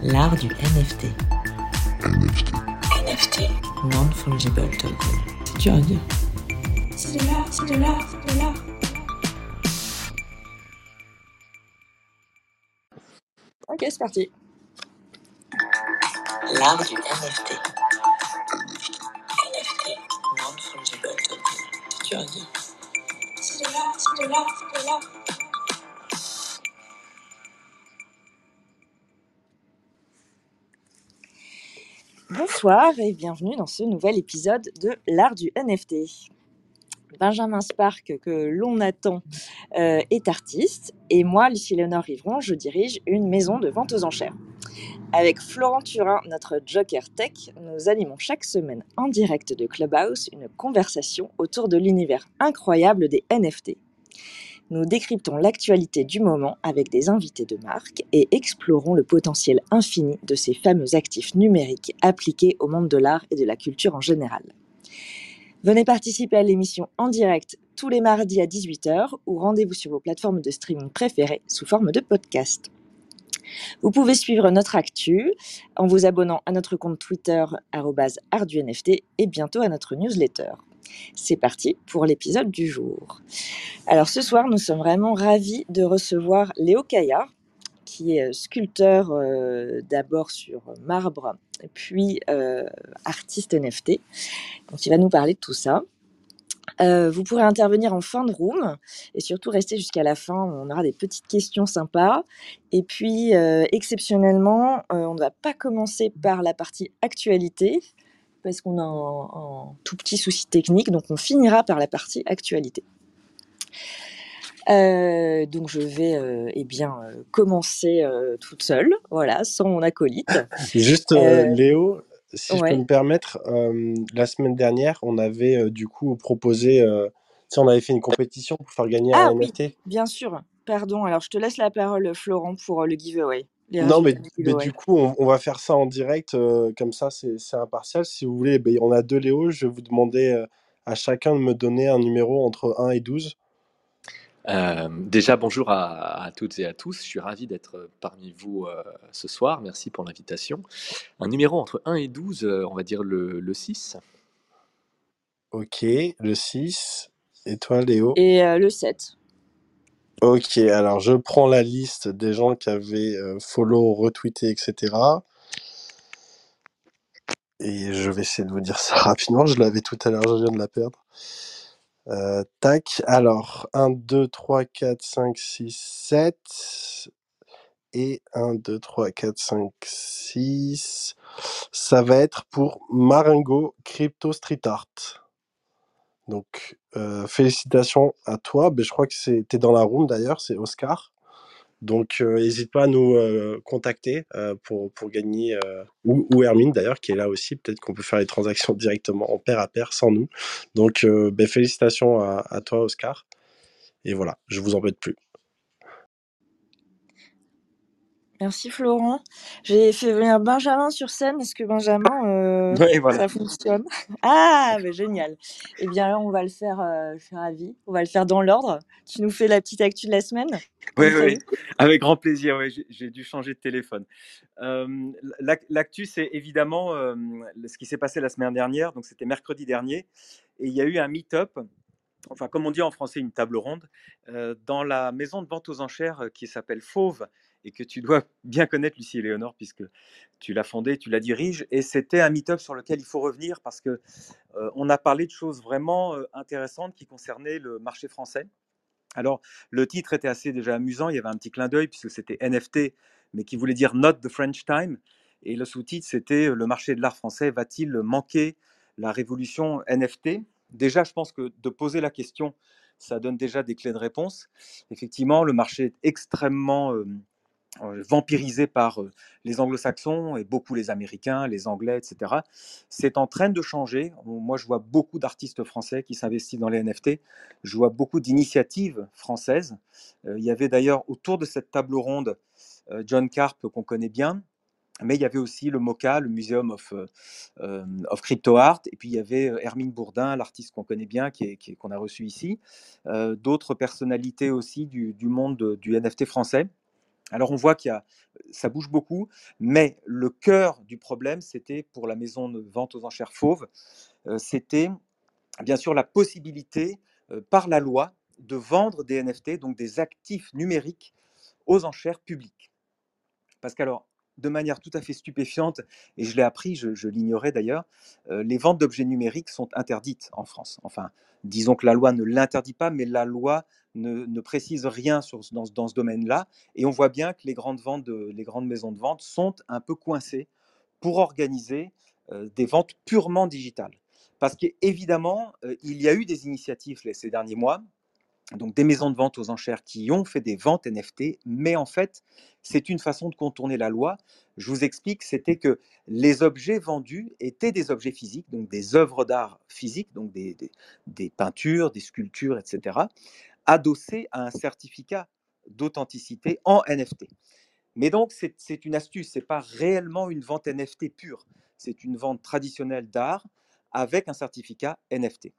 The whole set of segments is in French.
L'art du NFT. NFT. NFT. Non-fungible token. C'est dur à dire. C'est de l'art, c'est de l'art, c'est de l'art. Ok, c'est parti. L'art du NFT. NFT. Non-fungible token. C'est dur à dire. C'est de l'art, c'est de l'art, c'est de l'art. Bonsoir et bienvenue dans ce nouvel épisode de l'art du NFT. Benjamin Spark, que l'on attend, euh, est artiste et moi, Lucie Léonore Rivron, je dirige une maison de vente aux enchères. Avec Florent Turin, notre Joker Tech, nous animons chaque semaine en direct de Clubhouse une conversation autour de l'univers incroyable des NFT. Nous décryptons l'actualité du moment avec des invités de marque et explorons le potentiel infini de ces fameux actifs numériques appliqués au monde de l'art et de la culture en général. Venez participer à l'émission en direct tous les mardis à 18h ou rendez-vous sur vos plateformes de streaming préférées sous forme de podcast. Vous pouvez suivre notre actu en vous abonnant à notre compte Twitter @arduNFT et bientôt à notre newsletter. C'est parti pour l'épisode du jour. Alors ce soir, nous sommes vraiment ravis de recevoir Léo Caillard, qui est euh, sculpteur euh, d'abord sur marbre, puis euh, artiste NFT. Donc il va nous parler de tout ça. Vous pourrez intervenir en fin de room et surtout rester jusqu'à la fin. On aura des petites questions sympas. Et puis, exceptionnellement, on ne va pas commencer par la partie actualité parce qu'on a un, un tout petit souci technique. Donc, on finira par la partie actualité. Euh, donc, je vais euh, eh bien, euh, commencer toute seule, voilà, sans mon acolyte. Juste, Léo, si je peux ouais. me permettre, la semaine dernière, on avait du coup proposé, sais, on avait fait une compétition pour faire gagner Ah un oui, NFT. bien sûr. Pardon. Alors, je te laisse la parole, Florent, pour le giveaway. Les Non, mais, résultats mais giveaway. du coup, on, on va faire ça en direct, euh, comme ça, c'est c'est impartial. Si vous voulez, ben, on a deux Léo, je vais vous demander euh, à chacun de me donner un numéro entre 1 et 12. Euh, déjà, bonjour à, à toutes et à tous. Je suis ravi d'être parmi vous euh, ce soir. Merci pour l'invitation. Un numéro entre 1 et 12, euh, on va dire le, le 6. Ok, le 6. Et toi, Léo? Et euh, le 7. Ok, alors je prends la liste des gens qui avaient euh, follow, retweeté, etc. Et je vais essayer de vous dire ça rapidement. Je l'avais tout à l'heure, je viens de la perdre. Euh, tac, alors 1, 2, 3, 4, 5, 6, 7. Et 1, 2, 3, 4, 5, 6. Ça va être pour Maringo Crypto Street Art. Donc, euh, félicitations à toi. Ben, je crois que c'était dans la room d'ailleurs, c'est Oscar. Donc, euh, n'hésite pas à nous euh, contacter euh, pour, gagner, euh, ou, Hermine d'ailleurs, qui est là aussi. Peut-être qu'on peut faire les transactions directement en pair à pair sans nous. Donc, euh, ben, félicitations à, à toi, Oscar. Et voilà, je vous embête plus. Merci Florent. J'ai fait venir Benjamin sur scène. Est-ce que Benjamin, euh, Oui, voilà. ça fonctionne? Ah, mais génial. Eh bien là, on va le faire, euh, je suis ravie. On va le faire dans l'ordre. Tu nous fais la petite actu de la semaine, Oui, oui, avec grand plaisir. Oui, j'ai dû changer de téléphone. Euh, l'ac- L'actu, c'est évidemment euh, ce qui s'est passé la semaine dernière. Donc, c'était mercredi dernier. Et il y a eu un meet-up, enfin, comme on dit en français, une table ronde, euh, dans la maison de vente aux enchères qui s'appelle Fauve et que tu dois bien connaître, Lucie Léonore, puisque tu l'as fondée, tu la diriges. Et c'était un meet-up sur lequel il faut revenir parce que euh, on a parlé de choses vraiment euh, intéressantes qui concernaient le marché français. Alors, le titre était assez déjà amusant, il y avait un petit clin d'œil puisque c'était NFT, mais qui voulait dire Not the French Time. Et le sous-titre, c'était euh, Le marché de l'art français va-t-il manquer la révolution NFT Déjà, je pense que de poser la question, ça donne déjà des clés de réponse. Effectivement, le marché est extrêmement vampirisé par euh, les anglo-saxons et beaucoup les américains, les anglais, etc. C'est en train de changer. Moi, je vois beaucoup d'artistes français qui s'investissent dans les NFT. Je vois beaucoup d'initiatives françaises. Euh, il y avait d'ailleurs autour de cette table ronde euh, John Carp, qu'on connaît bien, mais il y avait aussi le MoCA, le Museum of, euh, euh, Crypto Art, et puis il y avait euh, Hermine Bourdin, l'artiste qu'on connaît bien, est- qui qu'on a reçu ici, Euh, d'autres personnalités aussi du, monde de- du NFT français. Alors on voit qu'il y a, ça bouge beaucoup, mais le cœur du problème, c'était pour la maison de vente aux enchères fauves, euh, c'était bien sûr la possibilité euh, par la loi de vendre des NFT, donc des actifs numériques, aux enchères publiques. Parce qu'alors, de manière tout à fait stupéfiante, et je l'ai appris, je, l'ignorais d'ailleurs, euh, les ventes d'objets numériques sont interdites en France. Enfin, disons que la loi ne l'interdit pas, mais la loi ne, précise rien dans, ce domaine-là. Et on voit bien que les grandes, ventes les grandes maisons de vente sont un peu coincées pour organiser euh, des ventes purement digitales. Parce qu'évidemment, euh, il y a eu des initiatives ces derniers mois, donc des maisons de vente aux enchères qui ont fait des ventes NFT, mais en fait, c'est une façon de contourner la loi. Je vous explique, c'était que les objets vendus étaient des objets physiques, donc des œuvres d'art physiques, donc des- des peintures, des sculptures, etc., adossés à un certificat d'authenticité en NFT. Mais donc, c'est une astuce, c'est pas réellement une vente NFT pure, c'est une vente traditionnelle d'art avec un certificat NFT.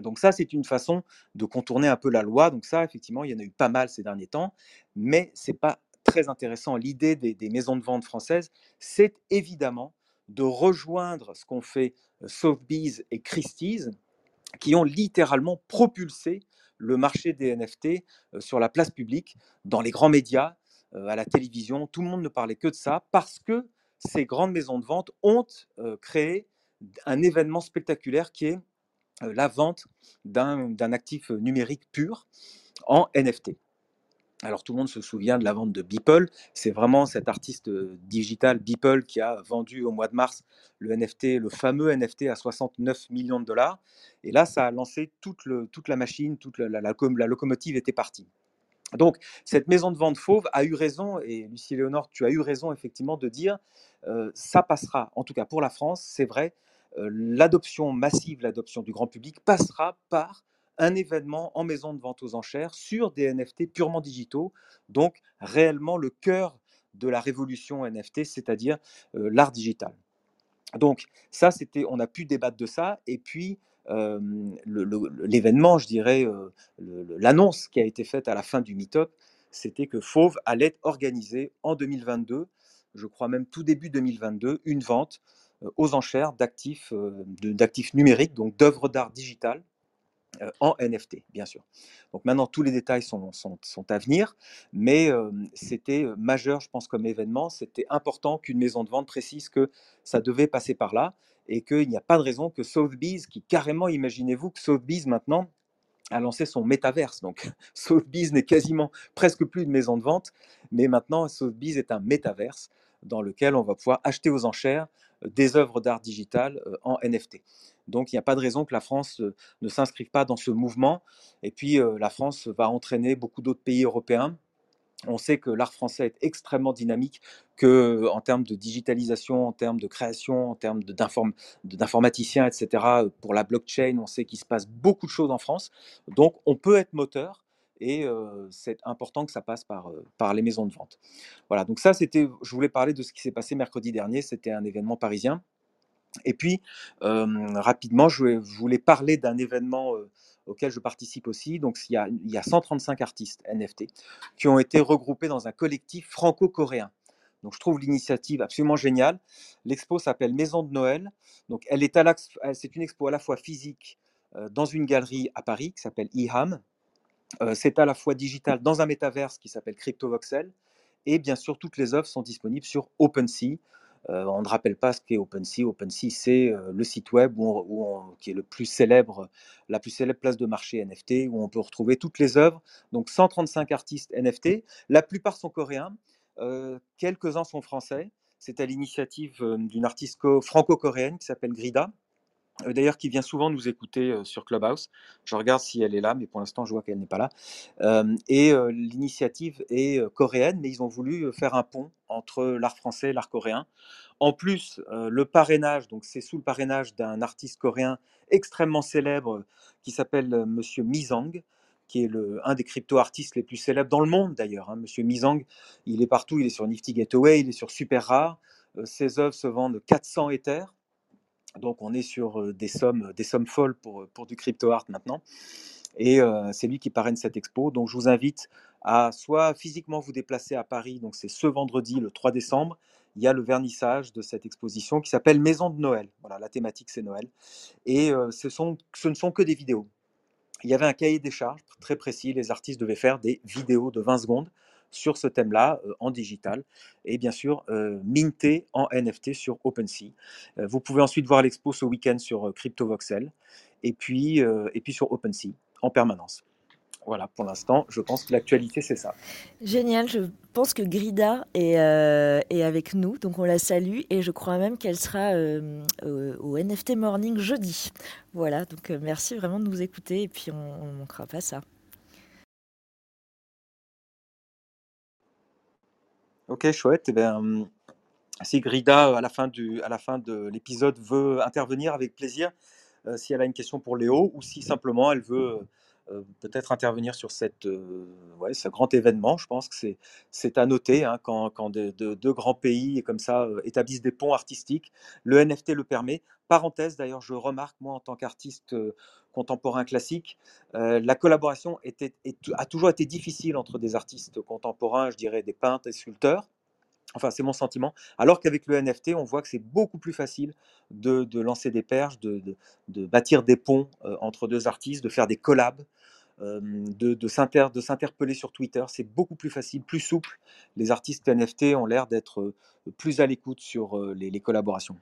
Donc ça, c'est une façon de contourner un peu la loi. Donc ça, effectivement, il y en a eu pas mal ces derniers temps, mais c'est pas très intéressant. L'idée des, des maisons de vente françaises, c'est évidemment de rejoindre ce qu'ont fait euh, Sotheby's et Christie's, qui ont littéralement propulsé le marché des NFT euh, sur la place publique, dans les grands médias, euh, à la télévision. Tout le monde ne parlait que de ça parce que ces grandes maisons de vente ont euh, créé un événement spectaculaire qui est la vente d'un actif numérique pur en NFT. Alors tout le monde se souvient de la vente de Beeple. C'est vraiment cet artiste euh, digital Beeple qui a vendu au mois de mars le NFT, le fameux NFT à 69 millions de dollars. Et là, ça a lancé toute, la machine, toute la locomotive était partie. Donc, cette maison de vente fauve a eu raison, et Lucie Léonore, tu as eu raison effectivement de dire, euh, ça passera, en tout cas pour la France, c'est vrai, euh, l'adoption massive, l'adoption du grand public passera par un événement en maison de vente aux enchères sur des NFT purement digitaux, donc réellement le cœur de la révolution NFT, c'est-à-dire l'art digital. Donc ça, c'était, on a pu débattre de ça. Et puis l'événement, je dirais, l'annonce qui a été faite à la fin du meet-up, c'était que Fauve allait organiser en 2022, je crois même tout début 2022, une vente aux enchères d'actifs, d'actifs numériques, donc d'œuvres d'art digitales euh, en NFT, bien sûr. Donc maintenant, tous les détails sont, à venir, mais c'était majeur, je pense, comme événement. C'était important qu'une maison de vente précise que ça devait passer par là et qu'il n'y a pas de raison que Sotheby's, qui carrément, imaginez-vous que Sotheby's maintenant a lancé son métaverse. Donc Sotheby's n'est quasiment presque plus une maison de vente, mais maintenant Sotheby's est un métaverse dans lequel on va pouvoir acheter aux enchères des œuvres d'art digital euh, en NFT. Donc il n'y a pas de raison que la France euh, ne s'inscrive pas dans ce mouvement. Et puis euh, la France va entraîner beaucoup d'autres pays européens. On sait que l'art français est extrêmement dynamique, que en termes de digitalisation, en termes de création, en termes d'informaticiens, etc. Pour la blockchain, on sait qu'il se passe beaucoup de choses en France. Donc on peut être moteur et c'est important que ça passe par, par les maisons de vente. Voilà, donc ça c'était, je voulais parler de ce qui s'est passé mercredi dernier, c'était un événement parisien. Et puis, rapidement, je voulais, parler d'un événement auquel je participe aussi. Donc, il y, a, il y a 135 artistes NFT qui ont été regroupés dans un collectif franco-coréen. Donc, je trouve l'initiative absolument géniale. L'expo s'appelle Maison de Noël. Donc, elle est à c'est une expo à la fois physique dans une galerie à Paris qui s'appelle IHAM. Euh, c'est à la fois digital dans un métaverse qui s'appelle CryptoVoxel. Et bien sûr, toutes les œuvres sont disponibles sur OpenSea. Euh, on ne rappelle pas ce qu'est OpenSea. OpenSea, c'est euh, le site web où qui est le plus célèbre, la plus célèbre place de marché NFT, où on peut retrouver toutes les œuvres. Donc 135 artistes NFT. La plupart sont coréens. Quelques-uns sont français. C'est à l'initiative d'une artiste co- franco-coréenne qui s'appelle Grida d'ailleurs qui vient souvent nous écouter euh, sur Clubhouse. Je regarde si elle est là, mais pour l'instant je vois qu'elle n'est pas là. Euh, et euh, l'initiative est euh, coréenne, mais ils ont voulu euh, faire un pont entre l'art français et l'art coréen. En plus, euh, le parrainage, donc c'est sous le parrainage d'un artiste coréen extrêmement célèbre euh, qui s'appelle euh, Monsieur Mizang, qui est le, un des crypto-artistes les plus célèbres dans le monde d'ailleurs. hein. Monsieur Mizang, il est partout, il est sur Nifty Gateway, il est sur Super Rare. Euh, ses œuvres se vendent 400 Ethers. Donc on est sur des sommes, folles pour, du crypto art maintenant. Et c'est lui qui parraine cette expo. Donc je vous invite à soit physiquement vous déplacer à Paris, donc c'est ce vendredi, le 3 décembre, il y a le vernissage de cette exposition qui s'appelle Maison de Noël. Voilà, la thématique c'est Noël. Et ce, ce ne sont que des vidéos. Il y avait un cahier des charges très précis, les artistes devaient faire des vidéos de 20 secondes sur ce thème-là euh, en digital et bien sûr euh, minté en NFT sur OpenSea. Euh, vous pouvez ensuite voir l'expo ce week-end sur CryptoVoxel et puis, et puis sur OpenSea en permanence. Voilà, pour l'instant, je pense que l'actualité, c'est ça. Génial, je pense que Grida est, est avec nous, donc on la salue et je crois même qu'elle sera au, NFT Morning jeudi. Voilà, donc merci vraiment de nous écouter et puis on ne manquera pas ça. Ok, chouette. Eh bien, si Grida, à la fin, du, à la fin de l'épisode, veut intervenir avec plaisir, euh, si elle a une question pour Léo, ou si simplement elle veut euh, peut-être intervenir sur cette, euh, ce grand événement, je pense que c'est, à noter hein, quand, quand de- de- deux grands pays comme ça euh, établissent des ponts artistiques. Le NFT le permet. Parenthèse, d'ailleurs, je remarque, moi, en tant qu'artiste euh, contemporain classique, euh, la collaboration a toujours été difficile entre des artistes contemporains, je dirais des peintres et sculpteurs. Enfin, c'est mon sentiment. Alors qu'avec le NFT, on voit que c'est beaucoup plus facile de, lancer des perches, de, bâtir des ponts euh, entre deux artistes, de faire des collabs, euh, de, de s'inter- de s'interpeller sur Twitter. C'est beaucoup plus facile, plus souple. Les artistes NFT ont l'air d'être euh, plus à l'écoute sur les, les collaborations.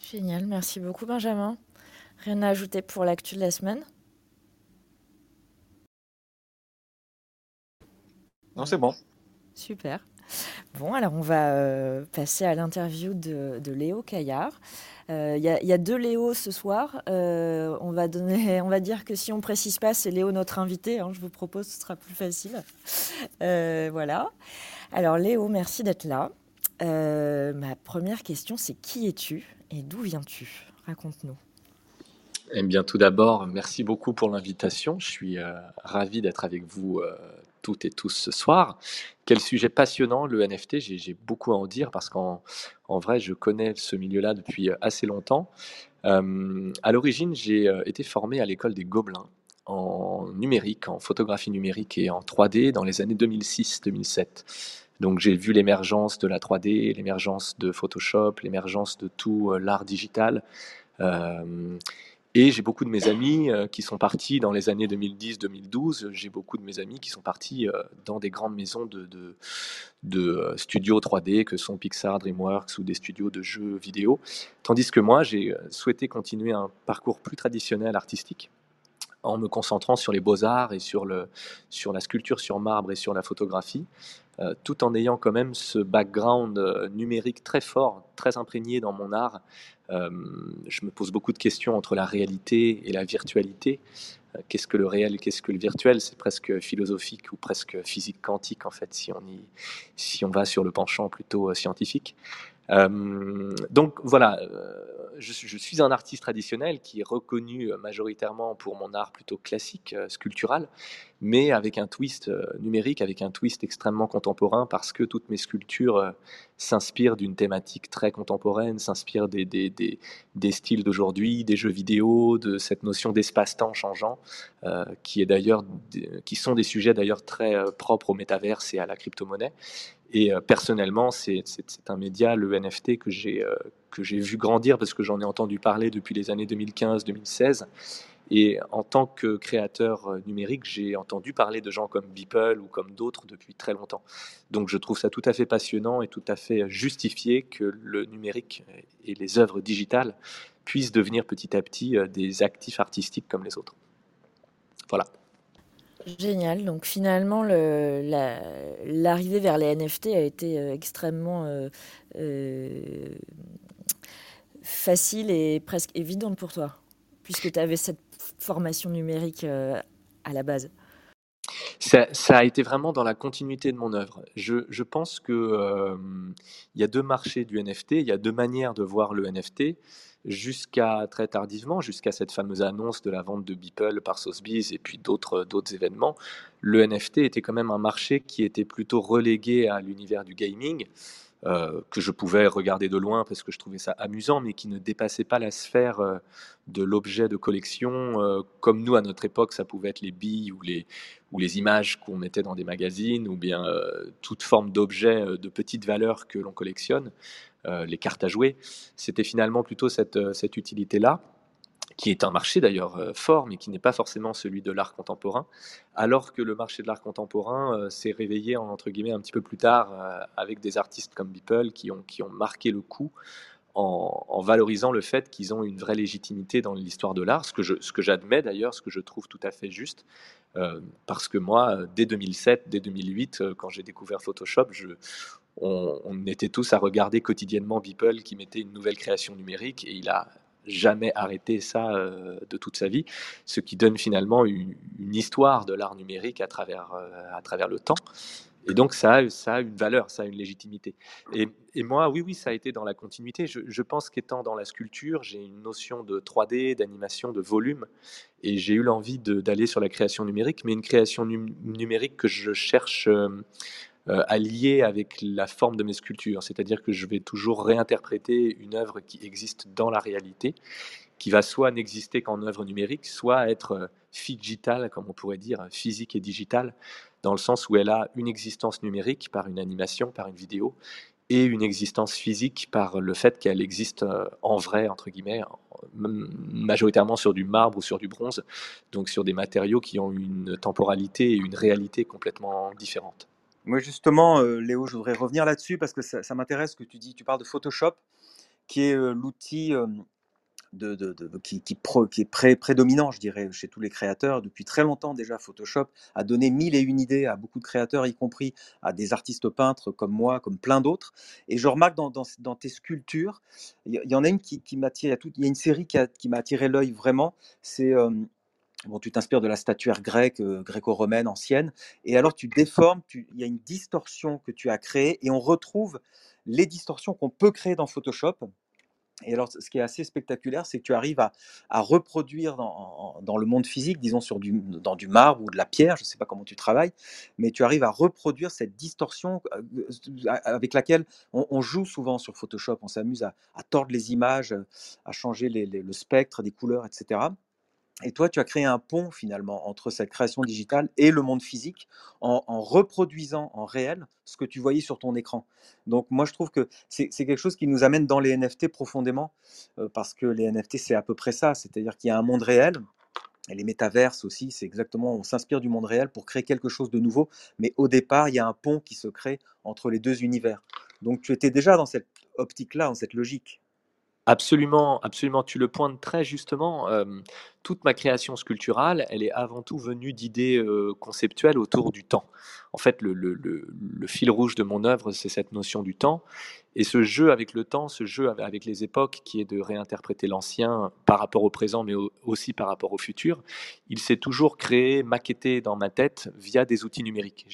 Génial, merci beaucoup Benjamin. Rien à ajouter pour l'actu de la semaine? Non, c'est bon. Super. Bon, alors on va euh, passer à l'interview de, de Léo Caillard. Euh, Il y, a- il y a deux Léo ce soir. Euh, on, va donner, on va dire que si on précise pas, c'est Léo notre invité. hein, je vous propose, ce sera plus facile. Euh, voilà. Alors Léo, merci d'être là. Euh, ma première question, c'est qui es-tu et d'où viens-tu? Raconte-nous. Eh bien, tout d'abord, merci beaucoup pour l'invitation. Je suis euh, ravi d'être avec vous euh, toutes et tous ce soir. Quel sujet passionnant, le NFT. J'ai beaucoup à en dire parce qu'en en vrai, je connais ce milieu-là depuis euh, assez longtemps. Euh, à l'origine, j'ai euh, été formé à l'école des Gobelins en numérique, en photographie numérique et en 3D dans les années 2006-2007. Donc j'ai vu l'émergence de la 3D, l'émergence de Photoshop, l'émergence de tout l'art digital. Et j'ai beaucoup de mes amis euh, qui sont partis dans les années 2010-2012. J'ai beaucoup de mes amis qui sont partis euh, dans des grandes maisons de, euh, studios 3D que sont Pixar, DreamWorks ou des studios de jeux vidéo. Tandis que moi, j'ai euh, souhaité continuer un parcours plus traditionnel artistique en me concentrant sur les beaux-arts et sur la sculpture sur marbre et sur la photographie, euh, tout en ayant quand même ce background euh, numérique très fort, très imprégné dans mon art. Euh, je me pose beaucoup de questions entre la réalité et la virtualité. Qu'est-ce que le réel, qu'est-ce que le virtuel? C'est presque philosophique ou presque physique quantique en fait, si on, y, si on va sur le penchant plutôt scientifique. Euh, donc voilà, euh, je, suis- un artiste traditionnel qui est reconnu euh, majoritairement pour mon art plutôt classique, sculptural, mais avec un twist numérique, avec un twist extrêmement contemporain, parce que toutes mes sculptures s'inspirent d'une thématique très contemporaine, s'inspirent des, styles d'aujourd'hui, des jeux vidéo, de cette notion d'espace-temps changeant, qui est qui sont des sujets d'ailleurs très propres au métaverse et à la crypto-monnaie. Et euh, personnellement, c'est un média, le NFT, que j'ai euh, que j'ai vu grandir parce que j'en ai entendu parler depuis les années 2015-2016. Et en tant que créateur euh, numérique, j'ai entendu parler de gens comme Beeple ou comme d'autres depuis très longtemps. Donc je trouve ça tout à fait passionnant et tout à fait justifié que le numérique et les œuvres digitales puissent devenir petit à petit des actifs artistiques comme les autres. Voilà. Génial. Donc finalement, le- la- l'arrivée vers les NFT a été euh, extrêmement euh, euh, facile et presque évidente pour toi, puisque tu avais cette formation numérique à la base. Ça, a été vraiment dans la continuité de mon œuvre. Je, je pense que il y a deux marchés du NFT, il y a deux manières de voir le NFT. Jusqu'à très tardivement, jusqu'à cette fameuse annonce de la vente de Beeple par Sotheby's et puis d'autres d'autres événements, le NFT était quand même un marché qui était plutôt relégué à l'univers du gaming. euh, que je pouvais regarder de loin parce que je trouvais ça amusant, mais qui ne dépassait pas la sphère euh, de l'objet de collection, euh, comme nous à notre époque, ça pouvait être les billes ou les, ou les images qu'on mettait dans des magazines, ou bien toute forme d'objet de petite valeur que l'on collectionne, les cartes à jouer. C'était finalement plutôt cette, cette utilité-là qui est un marché d'ailleurs euh, fort, mais qui n'est pas forcément celui de l'art contemporain, alors que le marché de l'art contemporain euh, s'est réveillé entre guillemets un petit peu plus tard euh, avec des artistes comme Beeple qui ont, qui ont marqué le coup en, valorisant le fait qu'ils ont une vraie légitimité dans l'histoire de l'art, ce que, je, ce que j'admets d'ailleurs, ce que je trouve tout à fait juste, parce que moi, dès 2007, dès 2008, quand j'ai découvert Photoshop, je, on, était tous à regarder quotidiennement Beeple qui mettait une nouvelle création numérique et il a jamais arrêté ça euh, de toute sa vie, ce qui donne finalement une, histoire de l'art numérique à travers, euh, à travers le temps. Et donc ça a, une valeur, ça a une légitimité. Et, moi, oui, oui, ça a été dans la continuité. Je, je pense qu'étant dans la sculpture, j'ai une notion de 3D, d'animation, de volume, et j'ai eu l'envie d'aller sur la création numérique, mais une création numérique que je cherche euh, euh, allié avec la forme de mes sculptures. C'est-à-dire que je vais toujours réinterpréter une œuvre qui existe dans la réalité, qui va soit n'exister qu'en œuvre numérique, soit être euh, digitale, comme on pourrait dire, physique et digitale, dans le sens où elle a une existence numérique par une animation, par une vidéo, et une existence physique par le fait qu'elle existe euh, en vrai, entre guillemets, majoritairement sur du marbre ou sur du bronze, donc sur des matériaux qui ont une temporalité et une réalité complètement différentes. Moi, justement, euh, Léo, je voudrais revenir là-dessus parce que ça, m'intéresse que tu dis. Tu parles de Photoshop, qui est euh, l'outil de, qui, qui, est prédominant, je dirais, chez tous les créateurs. Depuis très longtemps déjà, Photoshop a donné mille et une idées à beaucoup de créateurs, y compris à des artistes peintres comme moi, comme plein d'autres. Et je remarque dans, dans, tes sculptures, il y, en a une qui, qui m'attire. Il y a une série qui, m'a attiré l'œil vraiment. C'est Bon, tu t'inspires de la statuaire grecque, euh, gréco-romaine ancienne, et alors tu déformes, il y a une distorsion que tu as créée, et on retrouve les distorsions qu'on peut créer dans Photoshop. Et alors, ce qui est assez spectaculaire, c'est que tu arrives à, reproduire dans, le monde physique, disons sur du, dans du marbre ou de la pierre, je ne sais pas comment tu travailles, mais tu arrives à reproduire cette distorsion euh, avec laquelle on, joue souvent sur Photoshop. On s'amuse à, tordre les images, à changer le spectre des couleurs, etc. Et toi, tu as créé un pont finalement entre cette création digitale et le monde physique en, reproduisant en réel ce que tu voyais sur ton écran. Donc moi, je trouve que c'est quelque chose qui nous amène dans les NFT profondément, euh, parce que les NFT, c'est à peu près ça, c'est-à-dire qu'il y a un monde réel. Et les métaverses aussi, c'est exactement, on s'inspire du monde réel pour créer quelque chose de nouveau, mais au départ, il y a un pont qui se crée entre les deux univers. Donc tu étais déjà dans cette optique-là, dans cette logique. Absolument, absolument. Tu le pointes très justement. toute ma création sculpturale, elle est avant tout venue d'idées conceptuelles autour du temps. En fait, le, fil rouge de mon œuvre, c'est cette notion du temps. Et ce jeu avec le temps, ce jeu avec les époques, qui est de réinterpréter l'ancien par rapport au présent, mais aussi par rapport au futur, il s'est toujours créé, maquetté dans ma tête via des outils numériques.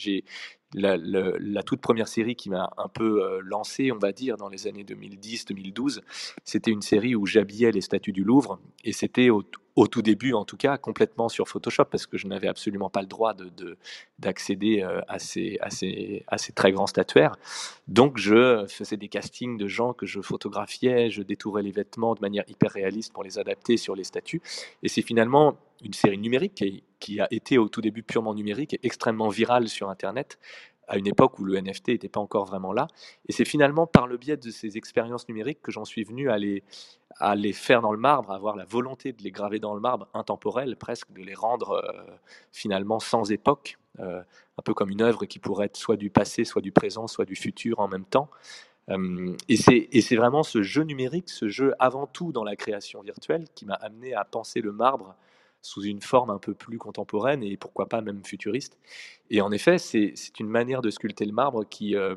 La, toute première série qui m'a un peu euh, lancé, on va dire, dans les années 2010-2012, c'était une série où j'habillais les statues du Louvre, et c'était au, tout début, en tout cas, complètement sur Photoshop, parce que je n'avais absolument pas le droit d'accéder de, euh, à, ces, à, ces, à, ces, très grands statuaires. Donc, je faisais des castings de gens que je photographiais, je détourais les vêtements de manière hyper réaliste pour les adapter sur les statues, et c'est finalement une série numérique qui, a été au tout début purement numérique et extrêmement virale sur Internet à une époque où le NFT n'était pas encore vraiment là. Et c'est finalement par le biais de ces expériences numériques que j'en suis venu à les, à les faire dans le marbre, à avoir la volonté de les graver dans le marbre intemporel presque, de les rendre euh, finalement sans époque, euh, un peu comme une œuvre qui pourrait être soit du passé, soit du présent, soit du futur en même temps. Euh, et c'est vraiment ce jeu numérique, ce jeu avant tout dans la création virtuelle qui m'a amené à penser le marbre sous une forme un peu plus contemporaine et pourquoi pas même futuriste. Et en effet, c'est une manière de sculpter le marbre qui euh,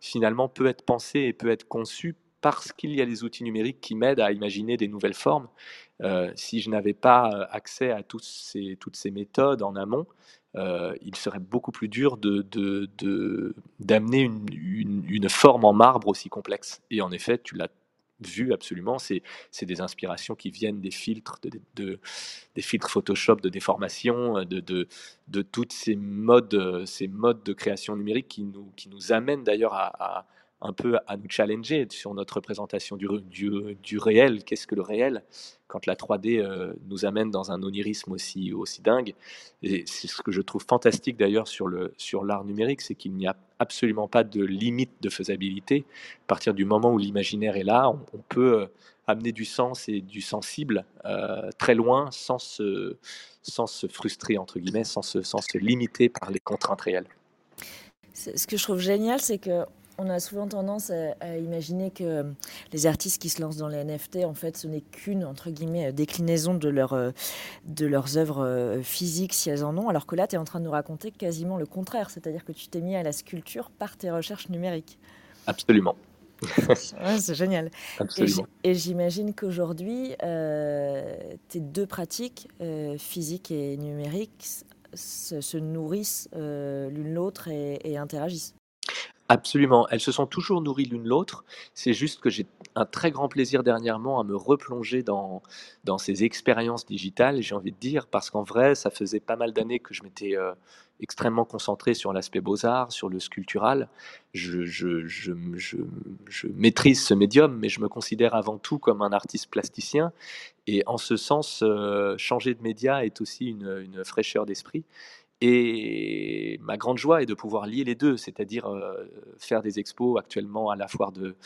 finalement peut être pensée et peut être conçue parce qu'il y a des outils numériques qui m'aident à imaginer des nouvelles formes. Euh, si je n'avais pas euh, accès à toutes ces, toutes ces méthodes en amont, il serait beaucoup plus dur d'amener de, de, une, une, une, forme en marbre aussi complexe. Et en effet, tu l'as vu absolument, c'est des inspirations qui viennent des filtres, de, des filtres Photoshop, de déformation, de, de, de toutes ces modes, ces modes de création numérique qui nous, qui nous amènent d'ailleurs à, un peu à nous challenger sur notre représentation du, réel. Qu'est-ce que le réel? Quand la 3D euh, nous amène dans un onirisme aussi, aussi dingue Et c'est ce que je trouve fantastique d'ailleurs sur l'art numérique, c'est qu'il n'y a absolument pas de limite de faisabilité. À partir du moment où l'imaginaire est là, on, peut euh, amener du sens et du sensible euh, très loin sans se, frustrer, entre guillemets, sans se limiter par les contraintes réelles. Ce que je trouve génial, c'est que on a souvent tendance à, à, imaginer que euh, les artistes qui se lancent dans les NFT, en fait, ce n'est qu'une entre guillemets déclinaison de, leur, euh, de leurs œuvres euh, physiques, si elles en ont, alors que là, tu es en train de nous raconter quasiment le contraire, c'est-à-dire que tu t'es mis à la sculpture par tes recherches numériques. Absolument. ouais, c'est génial. Absolument. Et j'imagine qu'aujourd'hui, euh, tes deux pratiques, euh, physique et numérique, se, se nourrissent euh, l'une l'autre et, et interagissent. Absolument, elles se sont toujours nourries l'une l'autre. C'est juste que j'ai un très grand plaisir dernièrement à me replonger dans, dans ces expériences digitales, j'ai envie de dire, parce qu'en vrai, ça faisait pas mal d'années que je m'étais euh, extrêmement concentré sur l'aspect beaux-arts, sur le sculptural. Je, je, je, je, maîtrise ce médium, mais je me considère avant tout comme un artiste plasticien. Et en ce sens, euh, changer de média est aussi une, une fraîcheur d'esprit. Et ma grande joie est de pouvoir lier les deux, c'est-à-dire euh, faire des expos actuellement à la foire de,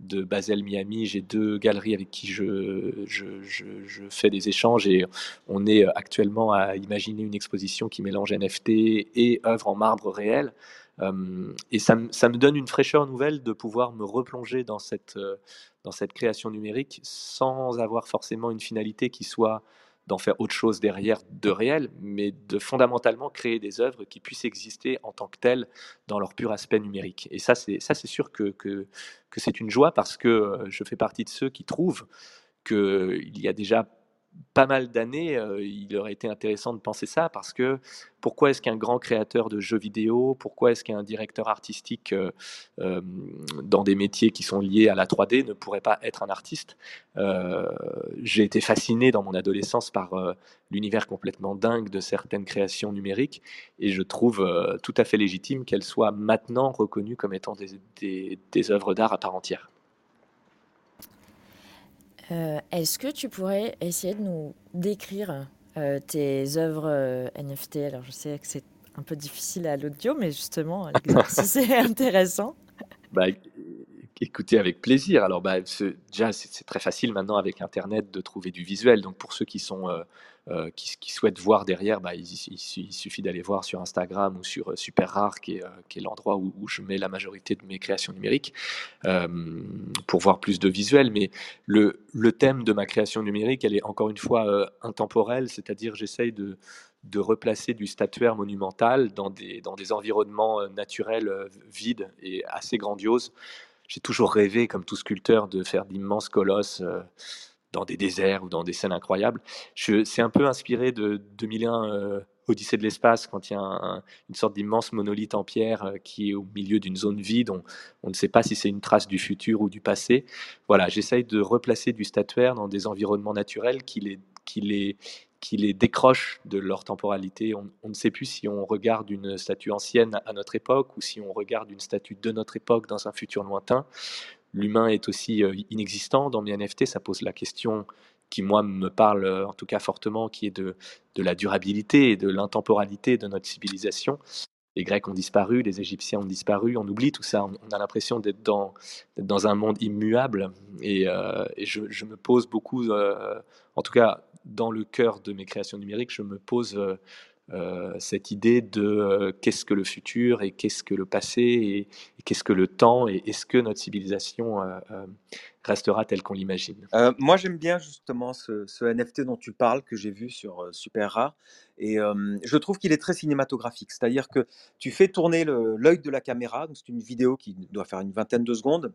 de Basel Miami. J'ai deux galeries avec qui je, je, je, fais des échanges et on est actuellement à imaginer une exposition qui mélange NFT et œuvres en marbre réel. Euh, et ça, ça, me donne une fraîcheur nouvelle de pouvoir me replonger dans cette, euh, dans cette création numérique sans avoir forcément une finalité qui soit d'en faire autre chose derrière de réel, mais de fondamentalement créer des œuvres qui puissent exister en tant que telles dans leur pur aspect numérique. Et ça, c'est sûr que, que, que c'est une joie parce que euh, je fais partie de ceux qui trouvent qu'il y a déjà pas mal d'années, euh, il aurait été intéressant de penser ça parce que pourquoi est-ce qu'un grand créateur de jeux vidéo, pourquoi est-ce qu'un directeur artistique euh, euh, dans des métiers qui sont liés à la 3D ne pourrait pas être un artiste? J'ai été fasciné dans mon adolescence par l'univers complètement dingue de certaines créations numériques et je trouve tout à fait légitime qu'elles soient maintenant reconnues comme étant des œuvres d'art à part entière. Euh, Est-ce que tu pourrais essayer de nous décrire euh, tes œuvres euh, NFT Alors, je sais que c'est un peu difficile à l'audio, mais justement, l'exercice est intéressant. Bah, écoutez, avec plaisir. Alors, bah, déjà, c'est très facile maintenant avec Internet de trouver du visuel. Donc, pour ceux qui sont euh, euh, qui, qui, souhaitent voir derrière, bah, il, suffit d'aller voir sur Instagram ou sur Super Rare, qui est, euh, qui est l'endroit où, je mets la majorité de mes créations numériques, euh, pour voir plus de visuels. Mais le, thème de ma création numérique, elle est encore une fois euh, intemporelle, c'est-à-dire j'essaye de, replacer du statuaire monumental dans des, environnements euh, naturels vides et assez grandioses. J'ai toujours rêvé, comme tout sculpteur, de faire d'immenses colosses euh, dans des déserts ou dans des scènes incroyables. C'est un peu inspiré de 2001 euh, Odyssée de l'espace, quand il y a un, une sorte d'immense monolithe en pierre euh, qui est au milieu d'une zone vide. On, ne sait pas si c'est une trace du futur ou du passé. Voilà, j'essaye de replacer du statuaire dans des environnements naturels qui les, qui les, qui les décrochent de leur temporalité. On, ne sait plus si on regarde une statue ancienne à notre époque ou si on regarde une statue de notre époque dans un futur lointain l'humain est aussi euh, inexistant dans mes NFT, ça pose la question qui, moi, me parle euh, en tout cas fortement, qui est de, de la durabilité et de l'intemporalité de notre civilisation. Les Grecs ont disparu, les Égyptiens ont disparu, on oublie tout ça, on, a l'impression d'être dans, dans un monde immuable. Et, euh, je, me pose beaucoup, en tout cas dans le cœur de mes créations numériques, je me pose euh, cette idée de euh, qu'est-ce que le futur et qu'est-ce que le passé et, qu'est-ce que le temps et est-ce que notre civilisation euh, restera telle qu'on l'imagine? Moi j'aime bien justement ce, ce, NFT dont tu parles que j'ai vu sur Super Rare. Et je trouve qu'il est très cinématographique, c'est-à-dire que tu fais tourner l'œil de la caméra, c'est une vidéo qui doit faire une vingtaine de secondes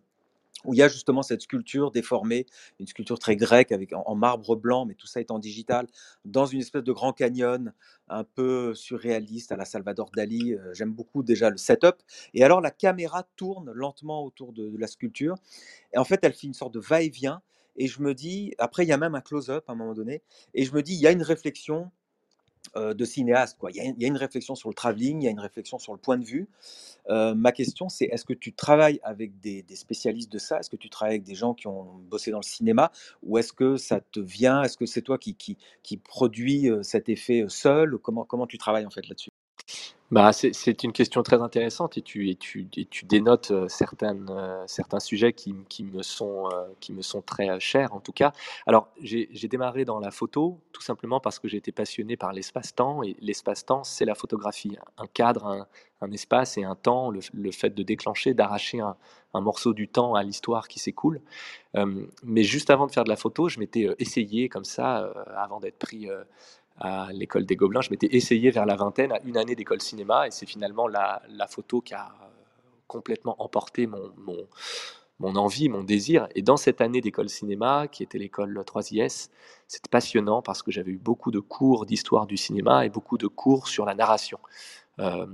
où il y a justement cette sculpture déformée, une sculpture très grecque avec en, marbre blanc, mais tout ça est en digital, dans une espèce de grand canyon un peu surréaliste à la Salvador Dali. Euh, J'aime beaucoup déjà le setup. Et alors la caméra tourne lentement autour de, de, la sculpture, et en fait elle fait une sorte de va-et-vient. Et je me dis, après il y a même un close-up à un moment donné, et je me dis, il y a une réflexion de cinéaste. Quoi. Il, y a, une réflexion sur le travelling, il y a une réflexion sur le point de vue. Euh, ma question, c'est est-ce que tu travailles avec des, spécialistes de ça? Est-ce que tu travailles avec des gens qui ont bossé dans le cinéma? Ou est-ce que ça te vient? Est-ce que c'est toi qui, qui, produit euh, cet effet euh, seul? Comment, comment tu travailles en fait là-dessus? Bah, c'est une question très intéressante et tu, dénotes euh, euh, certains sujets qui, qui me sont, euh, qui me sont très chers en tout cas. Alors, j'ai démarré dans la photo tout simplement parce que j'ai été passionné par l'espace-temps et l'espace-temps, c'est la photographie. Un cadre, un, espace et un temps, le, fait de déclencher, d'arracher un, morceau du temps à l'histoire qui s'écoule. Mais juste avant de faire de la photo, je m'étais essayé comme ça, avant d'être pris à l'école des Gobelins. Je m'étais essayé vers la vingtaine à une année d'école cinéma et c'est finalement la, photo qui a euh, complètement emporté mon, mon, mon envie, mon désir. Et dans cette année d'école cinéma, qui était l'école 3IS, c'était passionnant parce que j'avais eu beaucoup de cours d'histoire du cinéma et beaucoup de cours sur la narration. Euh,